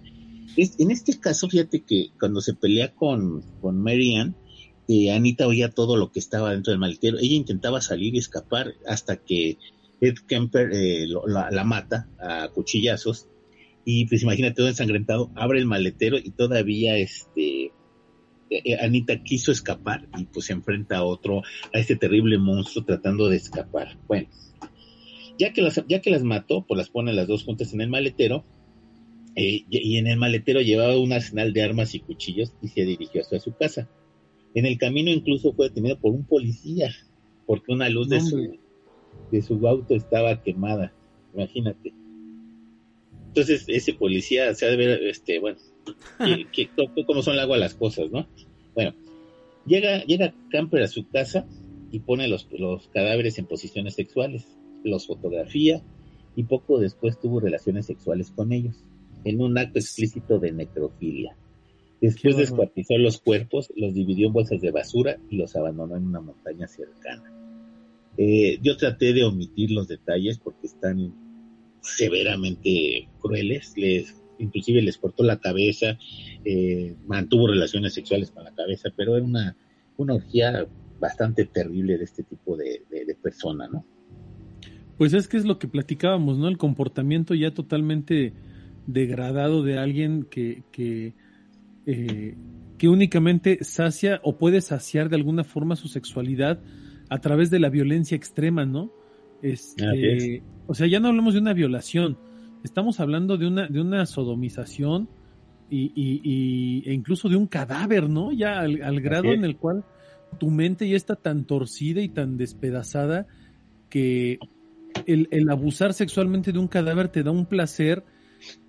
en este caso, fíjate que cuando se pelea con, con Marianne, eh, Anita oía todo lo que estaba dentro del maletero. Ella intentaba salir y escapar hasta que Ed Kemper eh, la, mata a cuchillazos y pues imagínate todo ensangrentado, abre el maletero y todavía este eh, eh, Anita quiso escapar y pues se enfrenta a otro, a este terrible monstruo tratando de escapar. Bueno, ya que las, ya que las mató, pues las pone las dos juntas en el maletero y en el maletero llevaba un arsenal de armas y cuchillos y se dirigió hacia su casa. En el camino incluso fue detenido por un policía porque una luz de su de su auto estaba quemada, imagínate. Entonces ese policía se ha de ver, este, bueno, que, cómo son el agua las cosas, ¿no? Bueno, llega, llega Camper a su casa y pone los, los cadáveres en posiciones sexuales, los fotografía y poco después tuvo relaciones sexuales con ellos, en un acto explícito de necrofilia. Después descuartizó los cuerpos, los dividió en bolsas de basura y los abandonó en una montaña cercana. Eh, yo traté de omitir los detalles porque están severamente crueles, les, inclusive les cortó la cabeza, eh, mantuvo relaciones sexuales con la cabeza, pero era una, una orgía bastante terrible de este tipo de, de, persona, ¿no? Pues es que es lo que platicábamos, ¿no? El comportamiento ya totalmente degradado de alguien que, que, eh, que únicamente sacia o puede saciar de alguna forma su sexualidad a través de la violencia extrema, ¿no? Este, o sea, ya no hablamos de una violación, estamos hablando de una, de una sodomización y, y, e incluso de un cadáver, ¿no? Ya al, grado en el cual tu mente ya está tan torcida y tan despedazada que el, el, abusar sexualmente de un cadáver te da un placer.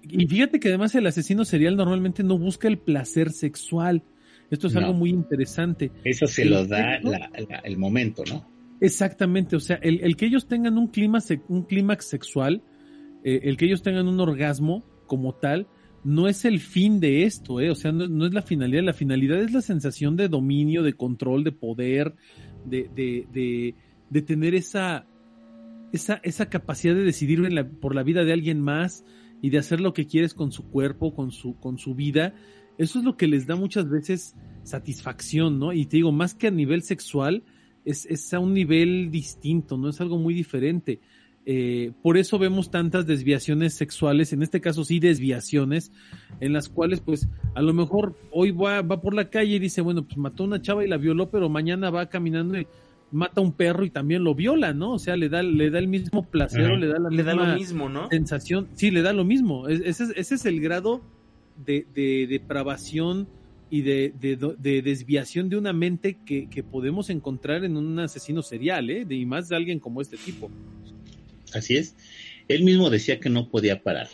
Y fíjate que además el asesino serial normalmente no busca el placer sexual. Esto es algo muy interesante. Eso se lo da el momento, ¿no? Exactamente, o sea, el, el que ellos tengan un clima un clímax sexual, eh, el que ellos tengan un orgasmo como tal, no es el fin de esto, ¿eh? o sea, no, es la finalidad, la finalidad es la sensación de dominio, de control, de poder, de, de, de, de tener esa, esa, esa capacidad de decidir por la vida de alguien más y de hacer lo que quieres con su cuerpo, con su, con su vida. Eso es lo que les da muchas veces satisfacción, ¿no? Y te digo, más que a nivel sexual, es, es a un nivel distinto, ¿no? Es algo muy diferente. Eh, por eso vemos tantas desviaciones sexuales, en este caso sí desviaciones, en las cuales pues a lo mejor hoy va, va por la calle y dice, bueno, pues mató a una chava y la violó, pero mañana va caminando y mata a un perro y también lo viola, ¿no? O sea, le da, le da el mismo placer, le da la le da lo mismo, ¿no? sensación, sí, le da lo mismo. Ese es, ese es el grado de, de depravación y de, de, desviación de una mente que, que, podemos encontrar en un asesino serial, ¿eh? De, y más de alguien como este tipo. Así es. Él mismo decía que no podía parar.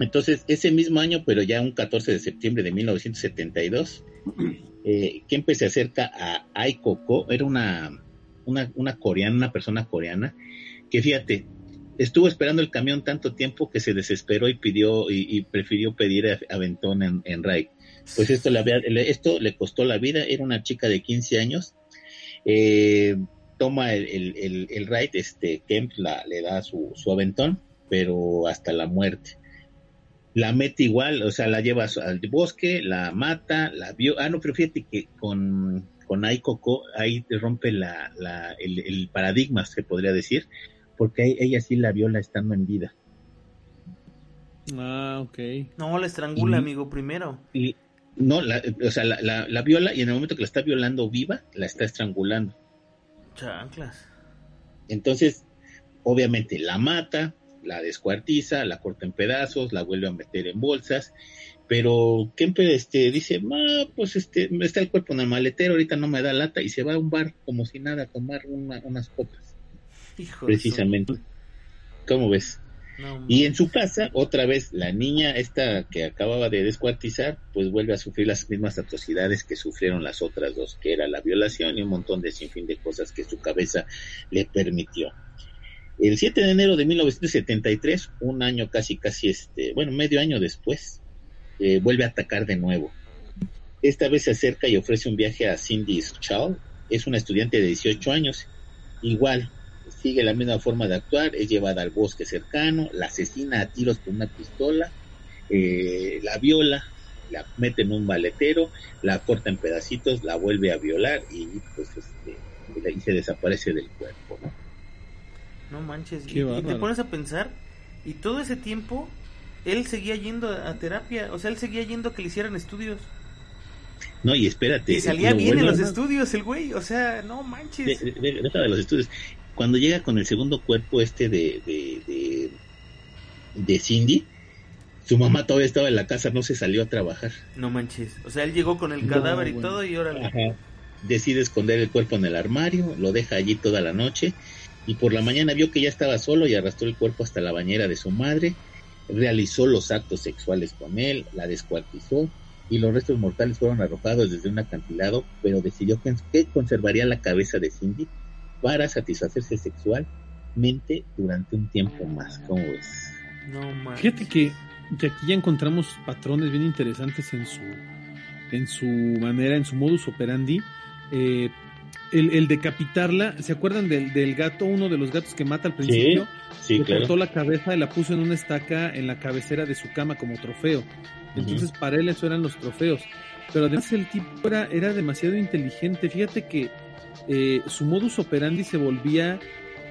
Entonces, ese mismo año, pero ya un 14 de septiembre de 1972, eh, Kempe se acerca a Aikoko, era una, una, una coreana, una persona coreana, que fíjate, estuvo esperando el camión tanto tiempo que se desesperó y pidió y, prefirió pedir aventón en, en Ray. Pues esto le, esto le costó la vida, era una chica de 15 años. Eh, toma el, el, el, este, Kemp la, le da su, su aventón, pero hasta la muerte. La mete igual, o sea, la lleva al bosque, la mata, la vio. Ah, no, pero fíjate que con, con Aikoko, ahí te rompe la, la, el, paradigma, se podría decir, porque ella sí la viola estando en vida. Ah, ok. No, la estrangula, amigo, primero. Y, no, la, o sea, la, la, la, viola y en el momento que la está violando viva, la está estrangulando. Chanclas. Entonces, obviamente la mata, la descuartiza, la corta en pedazos, la vuelve a meter en bolsas, pero Kemper este, dice, pues este, está el cuerpo en el maletero, ahorita no me da lata, y se va a un bar como si nada a tomar unas copas. precisamente. ¿Cómo ves? Y en su casa, otra vez, la niña esta que acababa de descuartizar, pues vuelve a sufrir las mismas atrocidades que sufrieron las otras dos, que era la violación y un montón de sinfín de cosas que su cabeza le permitió. El 7 de enero de 1973, un año casi, casi, este, bueno, medio año después, eh, vuelve a atacar de nuevo. Esta vez se acerca y ofrece un viaje a Cindy Schall, es una estudiante de 18 años, igual, sigue la misma forma de actuar, es llevada al bosque cercano, la asesina a tiros con una pistola, eh, la viola, la mete en un maletero, la corta en pedacitos, la vuelve a violar y pues este, y se desaparece del cuerpo, ¿no? No manches, y, te pones a pensar, y todo ese tiempo él seguía yendo a, terapia, o sea, él seguía yendo a que le hicieran estudios. No, y espérate. Y salía bien en los estudios el güey, o sea, no manches. Deja de los estudios cuando llega con el segundo cuerpo este de, de, de, Cindy, su mamá todavía estaba en la casa, no se salió a trabajar. No manches. O sea, él llegó con el cadáver y todo y ahora... Decide esconder el cuerpo en el armario, lo deja allí toda la noche y por la mañana vio que ya estaba solo y arrastró el cuerpo hasta la bañera de su madre, realizó los actos sexuales con él, la descuartizó y los restos mortales fueron arrojados desde un acantilado, pero decidió que conservaría la cabeza de Cindy para satisfacerse sexualmente durante un tiempo más. ¿Cómo ves? No, Fíjate que, aquí ya encontramos patrones bien interesantes en su, en su manera, en su modus operandi. Eh, el, decapitarla, ¿se acuerdan del, del, gato, uno de los gatos que mata al principio? Sí, sí cortó la cabeza y la puso en una estaca en la cabecera de su cama como trofeo. Entonces, para él eso eran los trofeos. pero además el tipo era, era demasiado inteligente. Fíjate que eh, su modus operandi se volvía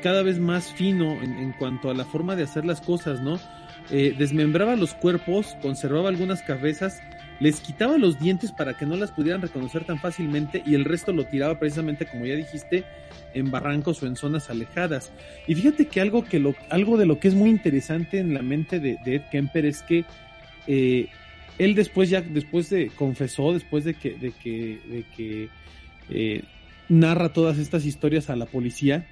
cada vez más fino en, cuanto a la forma de hacer las cosas, ¿no? Eh, desmembraba los cuerpos, conservaba algunas cabezas, les quitaba los dientes para que no las pudieran reconocer tan fácilmente y el resto lo tiraba precisamente, como ya dijiste, en barrancos o en zonas alejadas. Y fíjate que algo, que lo, algo de lo que es muy interesante en la mente de, Ed Kemper es que eh, él después ya, después de, confesó, después de que, de que, narra todas estas historias a la policía,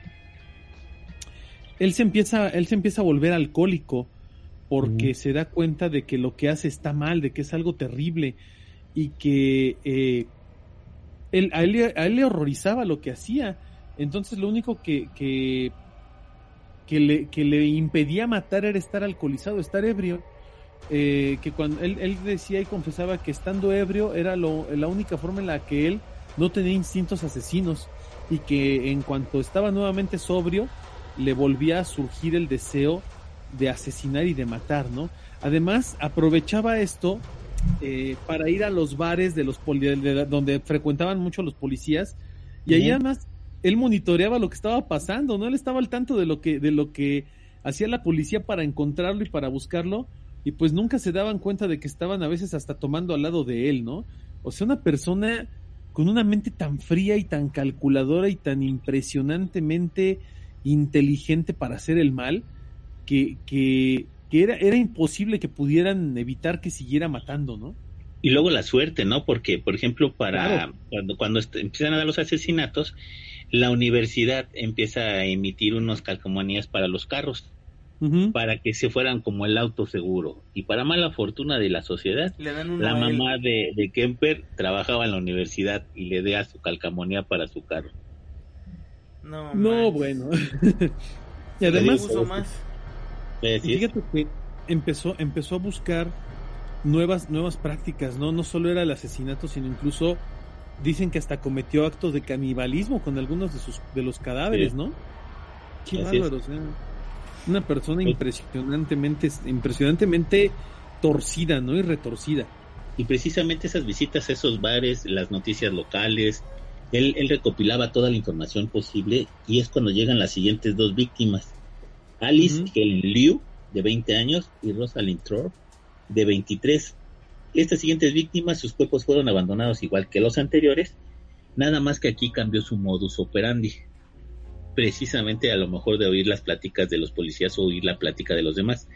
él se empieza, él se empieza a volver alcohólico porque se da cuenta de que lo que hace está mal, de que es algo terrible y que eh, él, a, él, a, él, le horrorizaba lo que hacía. Entonces lo único que, que, que, le, que le impedía matar era estar alcoholizado, estar ebrio. Eh, que cuando él, él, decía y confesaba que estando ebrio era lo, la única forma en la que él no tenía instintos asesinos y que en cuanto estaba nuevamente sobrio le volvía a surgir el deseo de asesinar y de matar, ¿no? Además, aprovechaba esto eh, para ir a los bares de los poli de, donde frecuentaban mucho los policías y ahí además él monitoreaba lo que estaba pasando, ¿no? Él estaba al tanto de lo que de lo que hacía la policía para encontrarlo y para buscarlo y pues nunca se daban cuenta de que estaban a veces hasta tomando al lado de él, ¿no? O sea, una persona con una mente tan fría y tan calculadora y tan impresionantemente inteligente para hacer el mal, que, que, que era, era imposible que pudieran evitar que siguiera matando, ¿no? Y luego la suerte, ¿no? Porque, por ejemplo, para claro. cuando, cuando empiezan a dar los asesinatos, la universidad empieza a emitir unos calcomanías para los carros, uh -huh. para que se fueran como el auto seguro. Y para mala fortuna de la sociedad, la mamá de, de, Kemper trabajaba en la universidad y le dea su calcamonía para su carro. No, no bueno. y además, más. Fíjate que empezó, empezó a buscar nuevas, nuevas prácticas, ¿no? No solo era el asesinato, sino incluso dicen que hasta cometió actos de canibalismo con algunos de sus de los cadáveres, sí. ¿no? Qué bárbaro, o sea, una persona impresionantemente, impresionantemente torcida, ¿no? Y retorcida. Y precisamente esas visitas a esos bares, las noticias locales, él, él recopilaba toda la información posible y es cuando llegan las siguientes dos víctimas. Alice uh -huh. Helen Liu, de 20 años, y Rosalind Thorpe, de 23. Estas siguientes víctimas, sus cuerpos fueron abandonados igual que los anteriores, nada más que aquí cambió su modus operandi. Precisamente a lo mejor de oír las pláticas de los policías o oír la plática de los demás.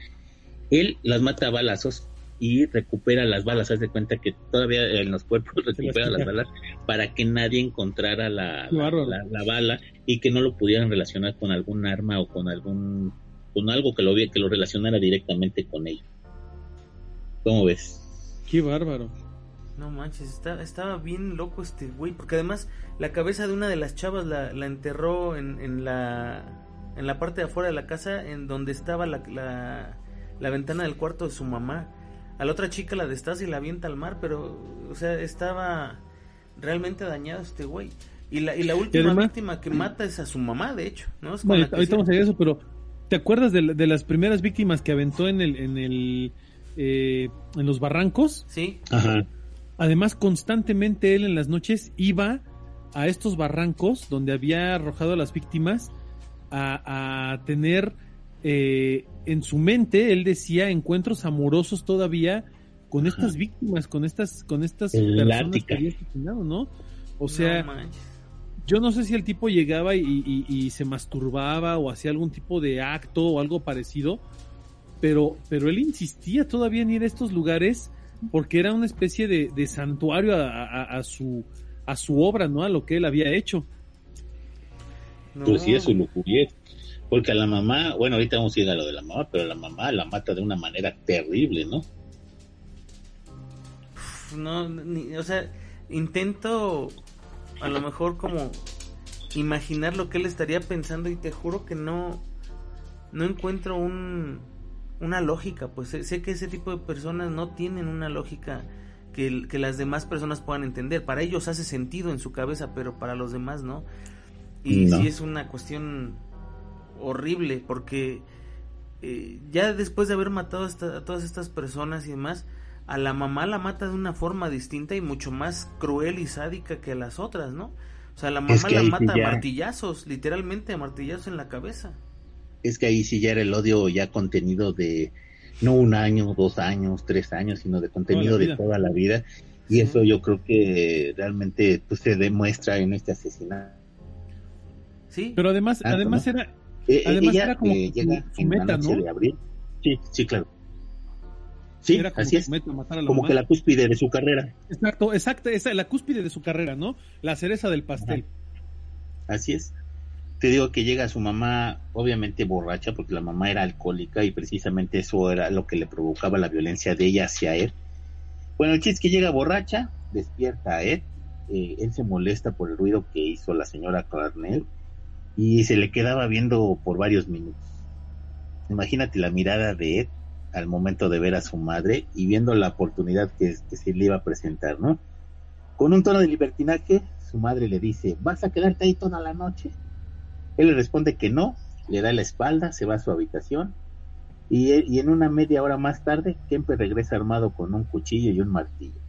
Él las mata a balazos y recupera las balas. Haz de cuenta que todavía en los cuerpos recupera las balas para que nadie encontrara la, claro. la, la, la, bala y que no lo pudieran relacionar con algún arma o con algún con algo que lo que lo relacionara directamente con ello. ¿Cómo ves? Qué bárbaro. No manches, está, estaba bien loco este güey, porque además la cabeza de una de las chavas la, la enterró en, en, la en la parte de afuera de la casa, en donde estaba la, la, la ventana del cuarto de su mamá. A la otra chica la destaza y la avienta al mar, pero, o sea, estaba realmente dañado este güey. Y la, y la última y además, víctima que mata es a su mamá, de hecho, ¿no? Es bueno, ahorita vamos a eso, pero ¿te acuerdas de, de, las primeras víctimas que aventó en el, en el, eh, en los barrancos? Sí. Ajá. Además, constantemente él en las noches iba a estos barrancos donde había arrojado a las víctimas a, a tener eh, en su mente, él decía, encuentros amorosos todavía con Ajá. estas víctimas, con estas, con estas personas que había asesinado, ¿no? O sea, no yo no sé si el tipo llegaba y, y, y, se masturbaba o hacía algún tipo de acto o algo parecido, pero, pero él insistía todavía en ir a estos lugares porque era una especie de, de santuario a, a, a, su, a su obra, ¿no? A lo que él había hecho. No. Pues sí, es su lujuria. Porque a la mamá, bueno, ahorita vamos a ir a lo de la mamá, pero la mamá la mata de una manera terrible, ¿no? No, ni, o sea, intento a lo mejor como imaginar lo que él estaría pensando y te juro que no no encuentro un una lógica, pues sé, que ese tipo de personas no tienen una lógica que, que, las demás personas puedan entender. Para ellos hace sentido en su cabeza, pero para los demás no. Y no. sí es una cuestión horrible, porque eh, ya después de haber matado a, esta, a, todas estas personas y demás, a la mamá la mata de una forma distinta y mucho más cruel y sádica que las otras, ¿no? O sea, la mamá la mata a martillazos, literalmente a martillazos en la cabeza. Es que ahí sí ya era el odio ya contenido de no un año, dos años, tres años, sino de contenido de toda la vida. Y eso yo creo que realmente pues, se demuestra en este asesinato. Sí. Pero además, además era, eh, además era como eh, llega su, meta, ¿no? De abril. Sí, sí, claro. Sí, así es. como que la cúspide de su carrera. Exacto, exacto, esa la cúspide de su carrera, ¿no? La cereza del pastel. Así es. Te digo que llega su mamá, obviamente borracha, porque la mamá era alcohólica y precisamente eso era lo que le provocaba la violencia de ella hacia él. Bueno, el chiste es que llega borracha, despierta a Ed, eh, él se molesta por el ruido que hizo la señora Clarnell y se le quedaba viendo por varios minutos. Imagínate la mirada de Ed al momento de ver a su madre y viendo la oportunidad que, se le iba a presentar, ¿no? Con un tono de libertinaje, su madre le dice, ¿vas a quedarte ahí toda la noche? Él le responde que no, le da la espalda, se va a su habitación y, y en una media hora más tarde, Kemper regresa armado con un cuchillo y un martillo.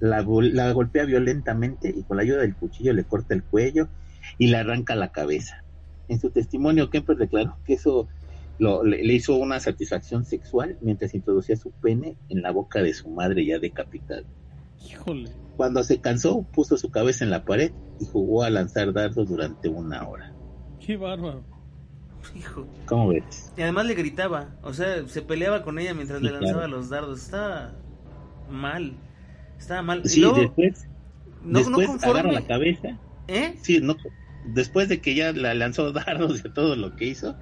La, la golpea violentamente y con la ayuda del cuchillo le corta el cuello y le arranca la cabeza. En su testimonio, Kemper declaró que eso le, hizo una satisfacción sexual mientras introducía su pene en la boca de su madre ya decapitada. Híjole. Cuando se cansó, puso su cabeza en la pared y jugó a lanzar dardos durante una hora. Qué bárbaro. Hijo. ¿Cómo ves? Y además le gritaba, o sea, se peleaba con ella mientras le lanzaba los dardos. Estaba mal. Estaba mal. Sí, después, no, después agarra la cabeza. ¿Eh? Sí, no, después de que ya la lanzó dardos de todo lo que hizo,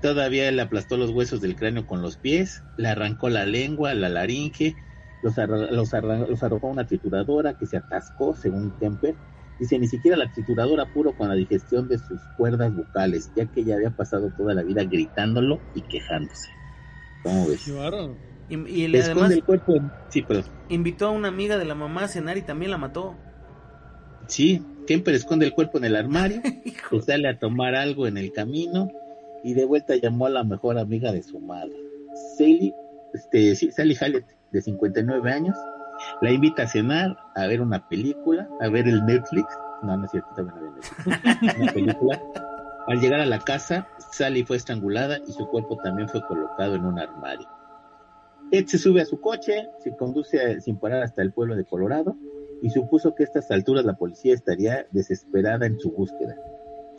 Todavía le aplastó los huesos del cráneo con los pies, le arrancó la lengua, la laringe, los, los, arrojó a una trituradora que se atascó, según Kemper. Dice, ni siquiera la trituradora puro con la digestión de sus cuerdas bucales, ya que ella había pasado toda la vida gritándolo y quejándose. ¿Cómo ves? Y, y además el cuerpo. Sí, pero... invitó a una amiga de la mamá a cenar y también la mató. Sí, Kemper esconde el cuerpo en el armario, sale a tomar algo en el camino y de vuelta llamó a la mejor amiga de su madre, Sally, este, Sally Hallett, de 59 años, la invita a cenar, a ver una película, a ver el Netflix, no, no es cierto, también había Netflix, una película. Al llegar a la casa, Sally fue estrangulada y su cuerpo también fue colocado en un armario. Ed se sube a su coche, se conduce sin parar hasta el pueblo de Colorado y supuso que a estas alturas la policía estaría desesperada en su búsqueda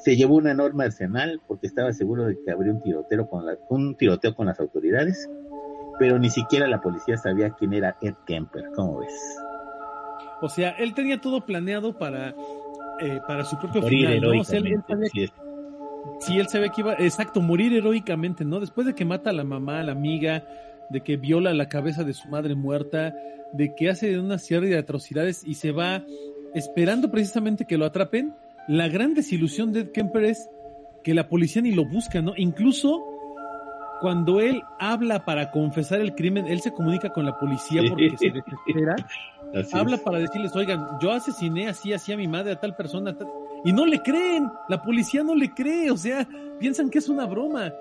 se llevó un enorme arsenal porque estaba seguro de que habría un tiroteo con, un tiroteo con las autoridades, pero ni siquiera la policía sabía quién era Ed Kemper, ¿cómo ves? O sea, él tenía todo planeado para, eh, para su propio final, ¿no? él, sabía, sí, él sabía que iba, exacto, morir heroicamente, ¿no? Después de que mata a la mamá, a la amiga, de que viola la cabeza de su madre muerta, de que hace una serie de atrocidades y se va esperando precisamente que lo atrapen la gran desilusión de Ed Kemper es que la policía ni lo busca, ¿no? Incluso cuando él habla para confesar el crimen, él se comunica con la policía porque se desespera. habla para decirles, oigan, yo asesiné así, así a mi madre, a tal persona, y no le creen, la policía no le cree, o sea, piensan que es una broma,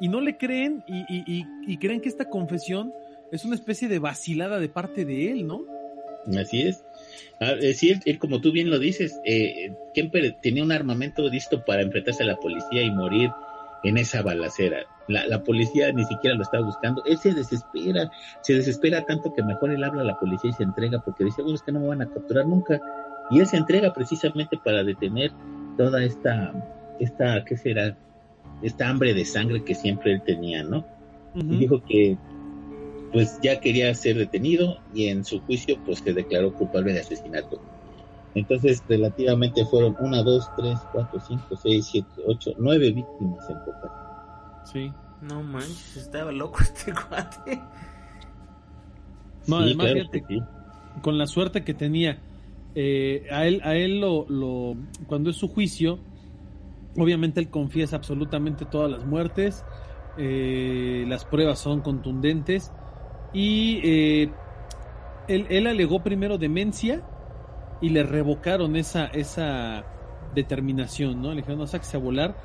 y no le creen y, y creen que esta confesión es una especie de vacilada de parte de él, ¿no? Así es. Ah, eh, sí, él, como tú bien lo dices, eh, Kemper tenía un armamento listo para enfrentarse a la policía y morir en esa balacera. La, policía ni siquiera lo estaba buscando. Él se desespera, se desespera tanto que mejor él habla a la policía y se entrega porque dice, bueno, es que no me van a capturar nunca. Y él se entrega precisamente para detener toda esta, esta, ¿qué será? Esta hambre de sangre que siempre él tenía, ¿no? Y dijo que pues ya quería ser detenido y en su juicio pues se declaró culpable de asesinato. Entonces relativamente fueron una, dos, tres, cuatro, cinco, seis, siete, ocho, nueve víctimas en total. Sí. No manches, estaba loco este cuate. No, además con la suerte que tenía, eh, a él, a él lo, lo, cuando es su juicio, obviamente él confiesa absolutamente todas las muertes, eh, las pruebas son contundentes y eh, él, alegó primero demencia y le revocaron esa, esa determinación, ¿no? Le dijeron, no saques a volar.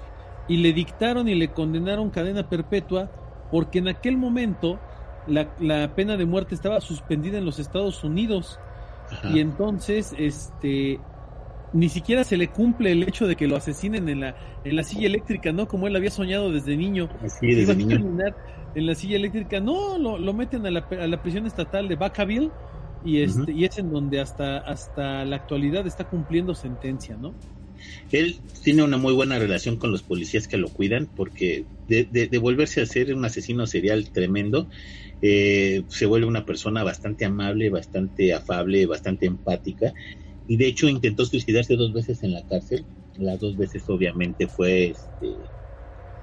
Y le dictaron y le condenaron cadena perpetua porque en aquel momento la, la pena de muerte estaba suspendida en los Estados Unidos y entonces este ni siquiera se le cumple el hecho de que lo asesinen en la en la silla eléctrica, ¿no? Como él había soñado desde niño. Así, desde niño. En la silla eléctrica, no, lo, lo meten a la, a la prisión estatal de Vacaville y este y es en donde hasta hasta la actualidad está cumpliendo sentencia, ¿no? Él tiene una muy buena relación con los policías que lo cuidan porque de, de, volverse a ser un asesino serial tremendo, eh, se vuelve una persona bastante amable, bastante afable, bastante empática y de hecho intentó suicidarse dos veces en la cárcel. Las dos veces obviamente fue, este,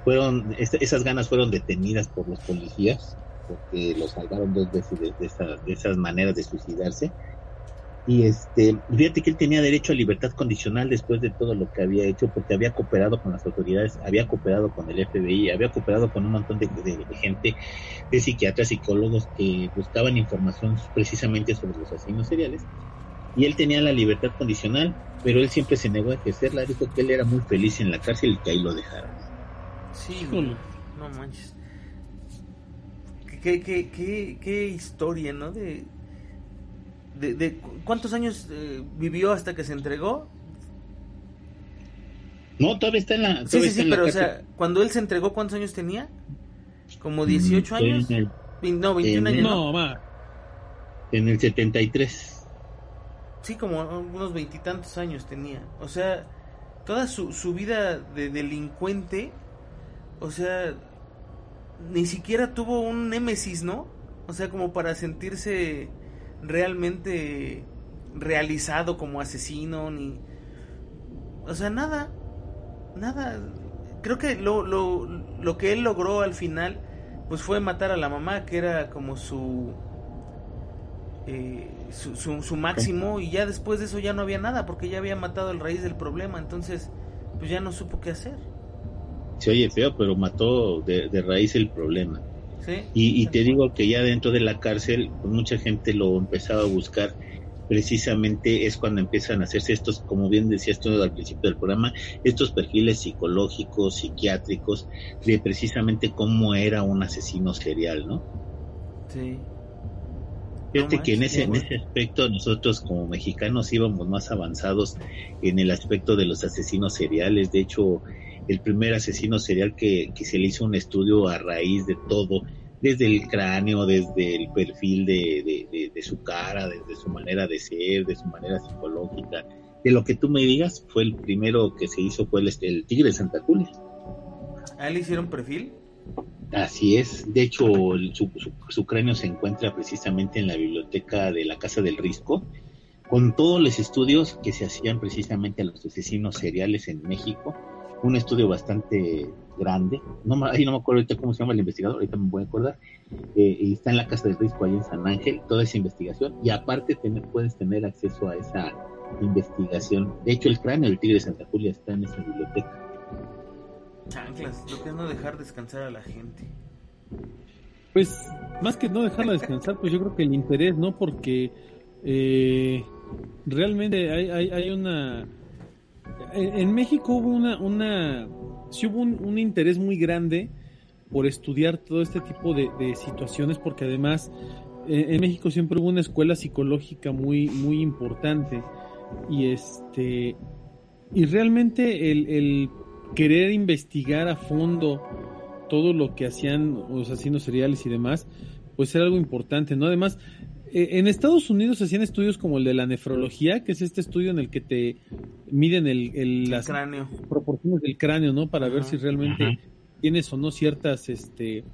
fueron, esas ganas fueron detenidas por los policías porque lo salvaron dos veces de, de esas maneras de suicidarse y este, fíjate que él tenía derecho a libertad condicional después de todo lo que había hecho, porque había cooperado con las autoridades, había cooperado con el FBI, había cooperado con un montón de, gente, de psiquiatras, psicólogos que buscaban información precisamente sobre los asesinos seriales. Y él tenía la libertad condicional, pero él siempre se negó a ejercerla. Dijo que él era muy feliz en la cárcel y que ahí lo dejaron. Sí, no manches. Qué, qué, qué, qué historia, ¿no? De, de, cuántos años eh, vivió hasta que se entregó? No, todavía está en la. Sí, sí, sí, pero o sea, cuando él se entregó, ¿cuántos años tenía? ¿Como 18 mm, años? no, 21 años. No, más. En el 73. Sí, como unos veintitantos años tenía. O sea, toda su, su vida de delincuente, o sea, ni siquiera tuvo un némesis, ¿no? O sea, como para sentirse realmente realizado como asesino, ni... O sea, nada, nada. Creo que lo, lo, lo que él logró al final, pues fue matar a la mamá, que era como su... Eh, su, su, máximo y ya después de eso ya no había nada porque ya había matado el raíz del problema. Entonces pues ya no supo qué hacer. Se oye feo pero mató de, de raíz el problema y, te digo que ya dentro de la cárcel, pues, mucha gente lo empezaba a buscar. Precisamente es cuando empiezan a hacerse estos, como bien decías tú al principio del programa, estos perfiles psicológicos, psiquiátricos, de precisamente cómo era un asesino serial, ¿no? Sí. Fíjate que en ese, en ese aspecto nosotros como mexicanos íbamos más avanzados en el aspecto de los asesinos seriales. De hecho, el primer asesino serial que, que se le hizo un estudio a raíz de todo, desde el cráneo, desde el perfil de, de, su cara, desde su manera de ser, de su manera psicológica, de lo que tú me digas, fue el primero que se hizo, fue el, Tigre de Santa Julia. ¿A él le hicieron perfil? Así es, de hecho su, su, cráneo se encuentra precisamente en la biblioteca de la Casa del Risco, con todos los estudios que se hacían precisamente a los asesinos seriales en México, un estudio bastante grande, no, ahí no me acuerdo ahorita cómo se llama el investigador, ahorita me voy a acordar, eh, y está en la Casa del Risco ahí en San Ángel, toda esa investigación, y aparte tener, puedes tener acceso a esa investigación. De hecho, el cráneo del tigre de Santa Julia está en esa biblioteca. Chanclas, lo que es no dejar descansar a la gente. Pues, más que no dejarla descansar, pues yo creo que el interés, ¿no? Porque eh, realmente hay, hay, hay una en México hubo una, una sí hubo un, interés muy grande por estudiar todo este tipo de, situaciones, porque además eh, en México siempre hubo una escuela psicológica muy, muy importante y este y realmente el, el querer investigar a fondo todo lo que hacían los asesinos seriales y demás, pues era algo importante, ¿no? Además, eh, en Estados Unidos se hacían estudios como el de la nefrología, que es este estudio en el que te miden el, las proporciones del cráneo, ¿no? Para ver si realmente tienes o no ciertas este,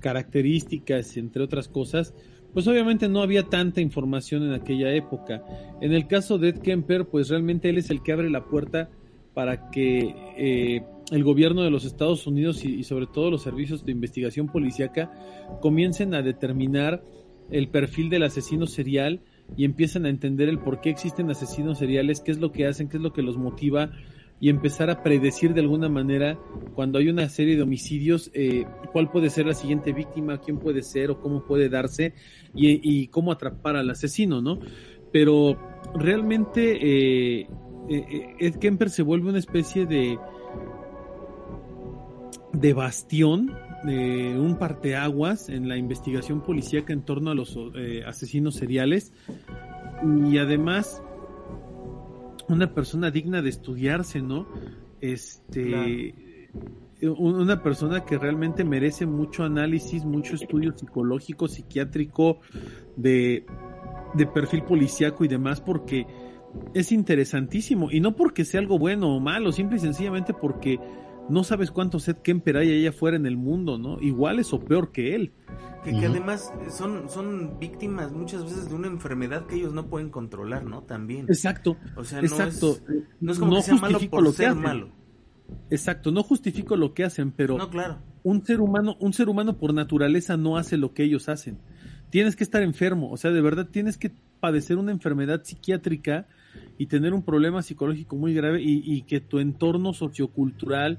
características, entre otras cosas. Pues obviamente no había tanta información en aquella época. En el caso de Ed Kemper, pues realmente él es el que abre la puerta para que eh, el gobierno de los Estados Unidos y, y sobre todo los servicios de investigación policíaca comiencen a determinar el perfil del asesino serial y empiezan a entender el por qué existen asesinos seriales, qué es lo que hacen, qué es lo que los motiva y empezar a predecir de alguna manera cuando hay una serie de homicidios eh, cuál puede ser la siguiente víctima, quién puede ser o cómo puede darse y, cómo atrapar al asesino, ¿no? Pero realmente eh, eh, Ed Kemper se vuelve una especie de de bastión eh, un parteaguas en la investigación policíaca en torno a los eh, asesinos seriales y además una persona digna de estudiarse, ¿no? Este, una persona que realmente merece mucho análisis, mucho estudio psicológico, psiquiátrico, de, de perfil policíaco y demás, porque es interesantísimo. Y no porque sea algo bueno o malo, simple y sencillamente porque no sabes cuánto Seth Kemper hay allá afuera en el mundo, ¿no? Iguales o peor que él. Que, que además son, son víctimas muchas veces de una enfermedad que ellos no pueden controlar, ¿no? También. Exacto. O sea, exacto. No, es, no es como que sea malo por lo ser que hacen. malo. Exacto, no justifico lo que hacen, pero No, claro. un ser humano, un ser humano por naturaleza no hace lo que ellos hacen. Tienes que estar enfermo, o sea, de verdad tienes que padecer una enfermedad psiquiátrica y tener un problema psicológico muy grave y, y que tu entorno sociocultural,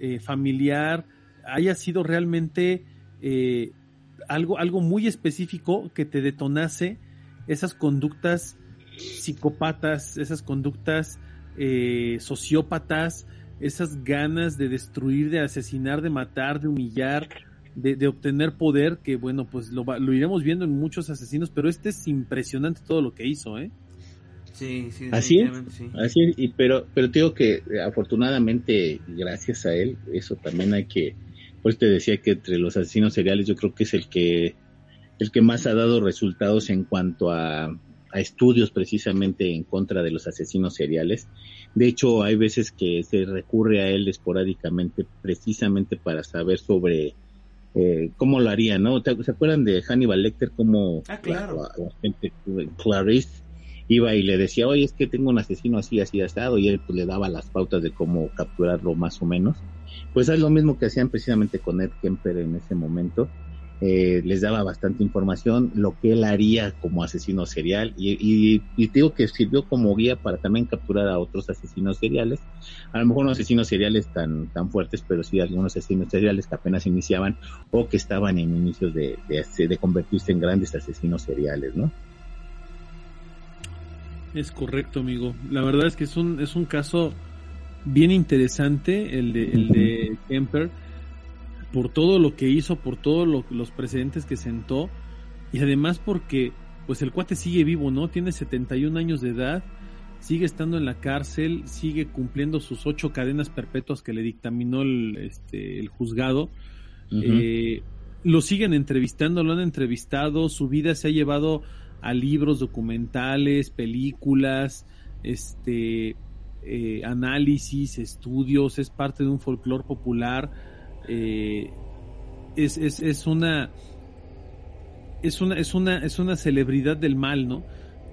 eh, familiar, haya sido realmente eh, algo, algo muy específico que te detonase esas conductas psicópatas, esas conductas eh, sociópatas, esas ganas de destruir, de asesinar, de matar, de humillar, de, de obtener poder, que bueno, pues lo, lo iremos viendo en muchos asesinos, pero este es impresionante todo lo que hizo, ¿eh? Sí, sí, Así es. sí. Así es, y pero, pero te digo que eh, afortunadamente, gracias a él, eso también hay que, pues te decía que entre los asesinos seriales yo creo que es el que, el que más ha dado resultados en cuanto a, a estudios precisamente en contra de los asesinos seriales. De hecho, hay veces que se recurre a él esporádicamente precisamente para saber sobre eh, cómo lo haría, ¿no? ¿Te- ¿Se acuerdan de Hannibal Lecter? Cómo Ah, claro. la- la gente, Clarice iba y le decía, oye, es que tengo un asesino así, así, asado, y él pues le daba las pautas de cómo capturarlo más o menos. Pues es lo mismo que hacían precisamente con Ed Kemper en ese momento. Eh, les daba bastante información, lo que él haría como asesino serial, y, y, y digo que sirvió como guía para también capturar a otros asesinos seriales. A lo mejor no asesinos seriales tan, tan fuertes, pero sí algunos asesinos seriales que apenas iniciaban o que estaban en inicios de, de, de convertirse en grandes asesinos seriales, ¿no? Es correcto, amigo. La verdad es que es un, es un caso bien interesante el de, el de Kemper por todo lo que hizo, por todos lo- los precedentes que sentó y además porque pues el cuate sigue vivo, ¿no? Tiene 71 años de edad, sigue estando en la cárcel, sigue cumpliendo sus ocho cadenas perpetuas que le dictaminó el, este, el juzgado. Eh, lo siguen entrevistando, lo han entrevistado, su vida se ha llevado a libros, documentales, películas, este, eh, análisis, estudios, es parte de un folclore popular, eh, es, es, es una es una es una es una celebridad del mal, ¿no?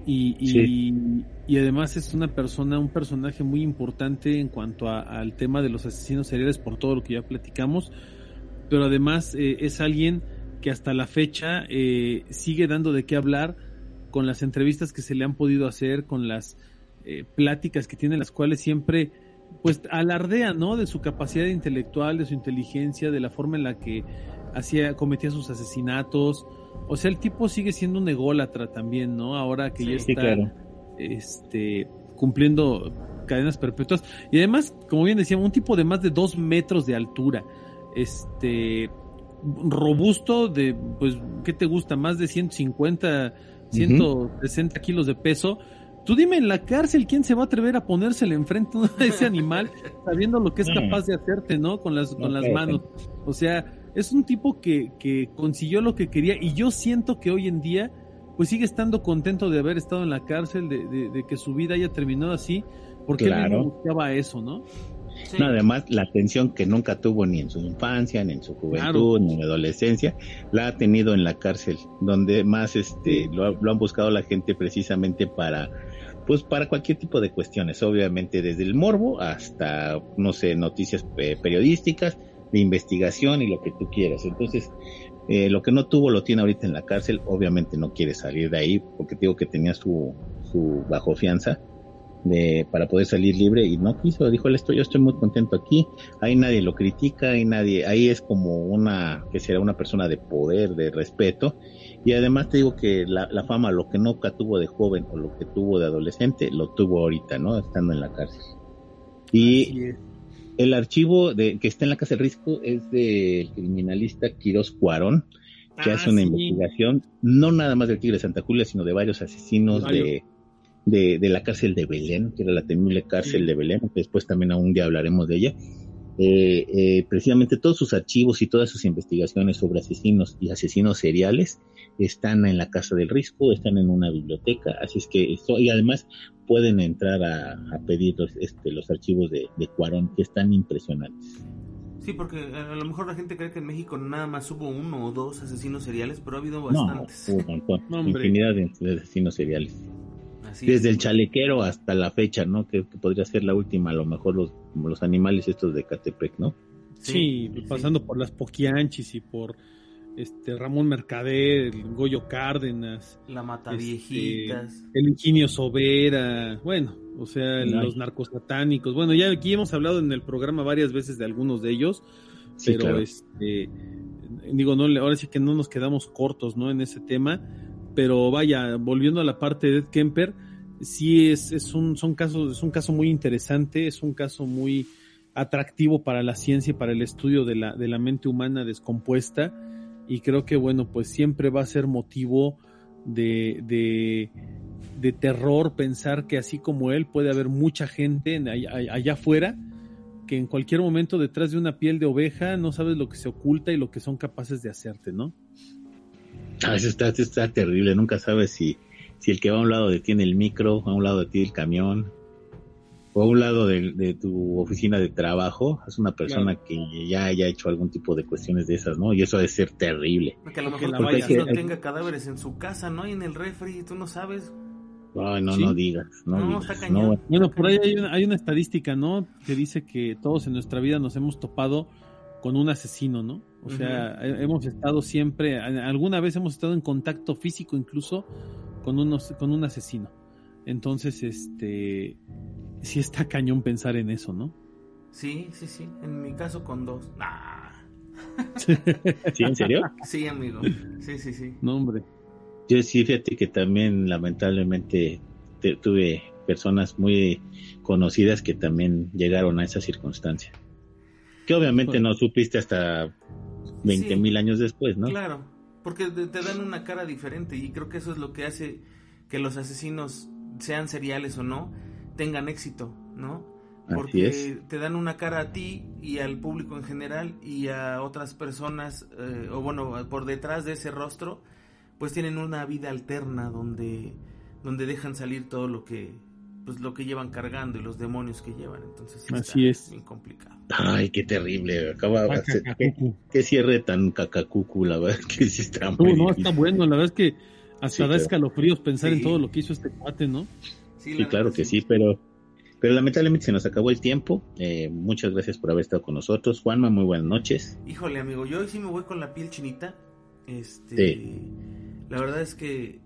Y, y, Sí. y además es una persona, un personaje muy importante en cuanto a- al tema de los asesinos seriales por todo lo que ya platicamos, pero además eh, es alguien que hasta la fecha eh, sigue dando de qué hablar con las entrevistas que se le han podido hacer, con las eh, pláticas que tiene, las cuales siempre pues alardea, ¿no? De su capacidad intelectual, de su inteligencia, de la forma en la que hacía, cometía sus asesinatos. O sea, el tipo sigue siendo un ególatra también, ¿no? Ahora que ya Sí, está claro. este, cumpliendo cadenas perpetuas. Y además, como bien decíamos, un tipo de más de dos metros de altura. Este, robusto de, pues, ¿qué te gusta? Más de 150, 160 kilos de peso. Tú dime en la cárcel quién se va a atrever a ponérsele enfrente a ese animal sabiendo lo que es capaz de hacerte, ¿no? Con las, con las manos. O sea, es un tipo que, que consiguió lo que quería y yo siento que hoy en día pues sigue estando contento de haber estado en la cárcel, de, de- de que su vida haya terminado así, porque él Claro. mismo buscaba eso, ¿no? Sí. No, además, la atención que nunca tuvo ni en su infancia, ni en su juventud, ni en la adolescencia, la ha tenido en la cárcel, donde más este lo, lo han buscado la gente precisamente para pues para cualquier tipo de cuestiones, obviamente desde el morbo hasta no sé, noticias eh, periodísticas, de investigación y lo que tú quieras. Entonces, eh, lo que no tuvo lo tiene ahorita en la cárcel, obviamente no quiere salir de ahí porque digo que tenía su su bajo fianza de, para poder salir libre y no quiso, dijo él estoy, yo estoy muy contento aquí, ahí nadie lo critica, ahí nadie, ahí es como una, que será una persona de poder, de respeto, y además te digo que la, la fama, lo que nunca tuvo de joven o lo que tuvo de adolescente, lo tuvo ahorita, ¿no? Estando en la cárcel. Y. El archivo de, que está en la Casa del Risco es del criminalista Quiroz Cuarón, que Ah, hace una sí. investigación, no nada más del Tigre de Santa Julia, sino de varios asesinos de, de, de la cárcel de Belén, que era la temible cárcel de Belén, después también a un día hablaremos de ella. Eh, eh, precisamente todos sus archivos y todas sus investigaciones sobre asesinos y asesinos seriales están en la Casa del Risco, están en una biblioteca, así es que esto, y además pueden entrar a, a pedir los, este, los archivos de, de Cuarón, que están impresionantes. Sí, porque a lo mejor la gente cree que en México nada más hubo uno o dos asesinos seriales, pero ha habido No, bastantes. hubo un montón, No, infinidad de asesinos seriales. Así Desde es. el chalequero hasta la fecha, ¿no? Que, que podría ser la última, a lo mejor los, como los animales estos de Catepec, ¿no? Sí, pasando por las Poquianchis y por este Ramón Mercader, el Goyo Cárdenas, La mata este, viejitas. el Ingenio Sobera, bueno, o sea, los narcosatánicos. Bueno, ya aquí hemos hablado en el programa varias veces de algunos de ellos, Sí, pero claro. este digo, no, le- ahora sí que no nos quedamos cortos, ¿no? En ese tema, pero vaya, volviendo a la parte de Ed Kemper, sí es, es un, son casos, es un caso muy interesante, es un caso muy atractivo para la ciencia y para el estudio de la, de la mente humana descompuesta, y creo que bueno, pues siempre va a ser motivo de, de, de terror pensar que así como él puede haber mucha gente en- allá, allá afuera que en cualquier momento detrás de una piel de oveja no sabes lo que se oculta y lo que son capaces de hacerte, ¿no? Ah, eso está, eso está terrible, nunca sabes si, si el que va a un lado detiene el micro, a un lado de ti el camión, o a un lado de, de tu oficina de trabajo, es una persona que ya haya hecho algún tipo de cuestiones de esas, ¿no? Y eso ha de ser terrible. Que a lo porque mejor la vaya- vecino Porque- tenga cadáveres en su casa, ¿no? Y en el refri, tú no sabes. Ay, no, Sí. no digas, no, No, digas. está cañón. no, Bueno, por ahí hay una, hay una estadística, ¿no? Que dice que todos en nuestra vida nos hemos topado con un asesino, ¿no? O sea, he- hemos estado siempre, a- alguna vez hemos estado en contacto físico incluso con, unos, con un asesino. Entonces, este, sí está cañón pensar en eso, ¿no? Sí, sí, sí. En mi caso con dos. Nah. ¿Sí, en serio? Sí, amigo. Sí, sí, sí. No, hombre. Yo sí, fíjate que también lamentablemente te- tuve personas muy conocidas que también llegaron a esa circunstancia. Que obviamente Híjole. no supiste hasta 20 mil años después, ¿no? Claro, porque te, dan una cara diferente y creo que eso es lo que hace que los asesinos, sean seriales o no, tengan éxito, ¿no? Porque te dan una cara a ti y al público en general y a otras personas, eh, o bueno, por detrás de ese rostro, pues tienen una vida alterna donde, donde dejan salir todo lo que pues lo que llevan cargando y los demonios que llevan, entonces sí Así está es. bien complicado. Ay, qué terrible. Acaba qué, cierre tan cacacucu, la verdad que sí está No, muy no, difícil. está bueno, la verdad es que hasta Sí, da claro. escalofríos pensar en Sí. todo lo que hizo este cuate, ¿no? Sí, la claro que sí, pero pero lamentablemente se nos acabó el tiempo. Eh, muchas gracias por haber estado con nosotros. Juanma, muy buenas noches. Híjole, amigo, yo hoy sí me voy con la piel chinita. Este, Sí. la verdad es que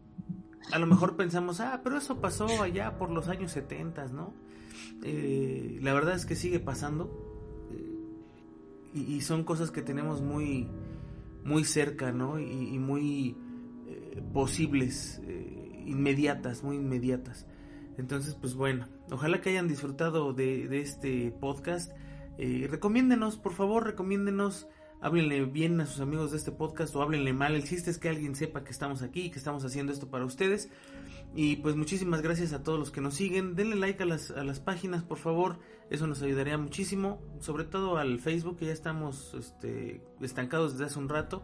a lo mejor pensamos, ah, pero eso pasó allá por los años 70, ¿no? Eh, la verdad es que sigue pasando. eh, y, son cosas que tenemos muy, muy cerca, ¿no? Y, muy eh, posibles, inmediatas, muy inmediatas. Entonces, pues bueno, ojalá que hayan disfrutado de, de este podcast. Recomiéndenos, por favor, recomiéndenos. Háblenle bien a sus amigos de este podcast o háblenle mal. El chiste es que alguien sepa que estamos aquí y que estamos haciendo esto para ustedes. Y pues muchísimas gracias a todos los que nos siguen. Denle like a las, a las páginas, por favor. Eso nos ayudaría muchísimo. Sobre todo al Facebook, que ya estamos este, estancados desde hace un rato.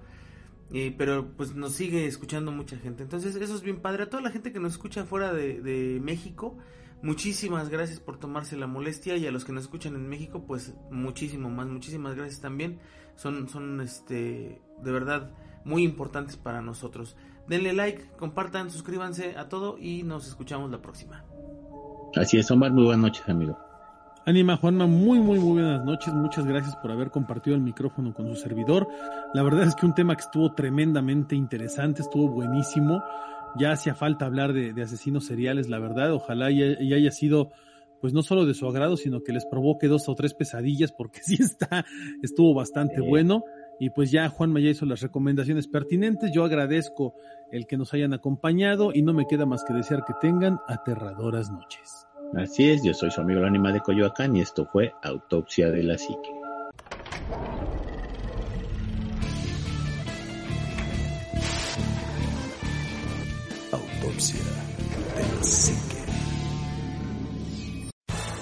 Pero pues nos sigue escuchando mucha gente. Entonces eso es bien padre. A toda la gente que nos escucha fuera de, de México, muchísimas gracias por tomarse la molestia. Y a los que nos escuchan en México, pues muchísimo más. Muchísimas gracias también. Son, son este, de verdad muy importantes para nosotros. Denle like, compartan, suscríbanse a todo y nos escuchamos la próxima. Así es, Omar, muy buenas noches, amigo. Anima Juanma, muy, muy, muy buenas noches. Muchas gracias por haber compartido el micrófono con su servidor. La verdad es que un tema que estuvo tremendamente interesante, estuvo buenísimo. Ya hacía falta hablar de, de asesinos seriales, la verdad. Ojalá y, y haya sido, pues no solo de su agrado, sino que les provoque dos o tres pesadillas, porque sí está, estuvo bastante Sí. bueno. Y pues ya Juanma ya hizo las recomendaciones pertinentes. Yo agradezco el que nos hayan acompañado y no me queda más que desear que tengan aterradoras noches. Así es, yo soy su amigo el Anima de Coyoacán y esto fue Autopsia de la Psique. Autopsia de la Psique.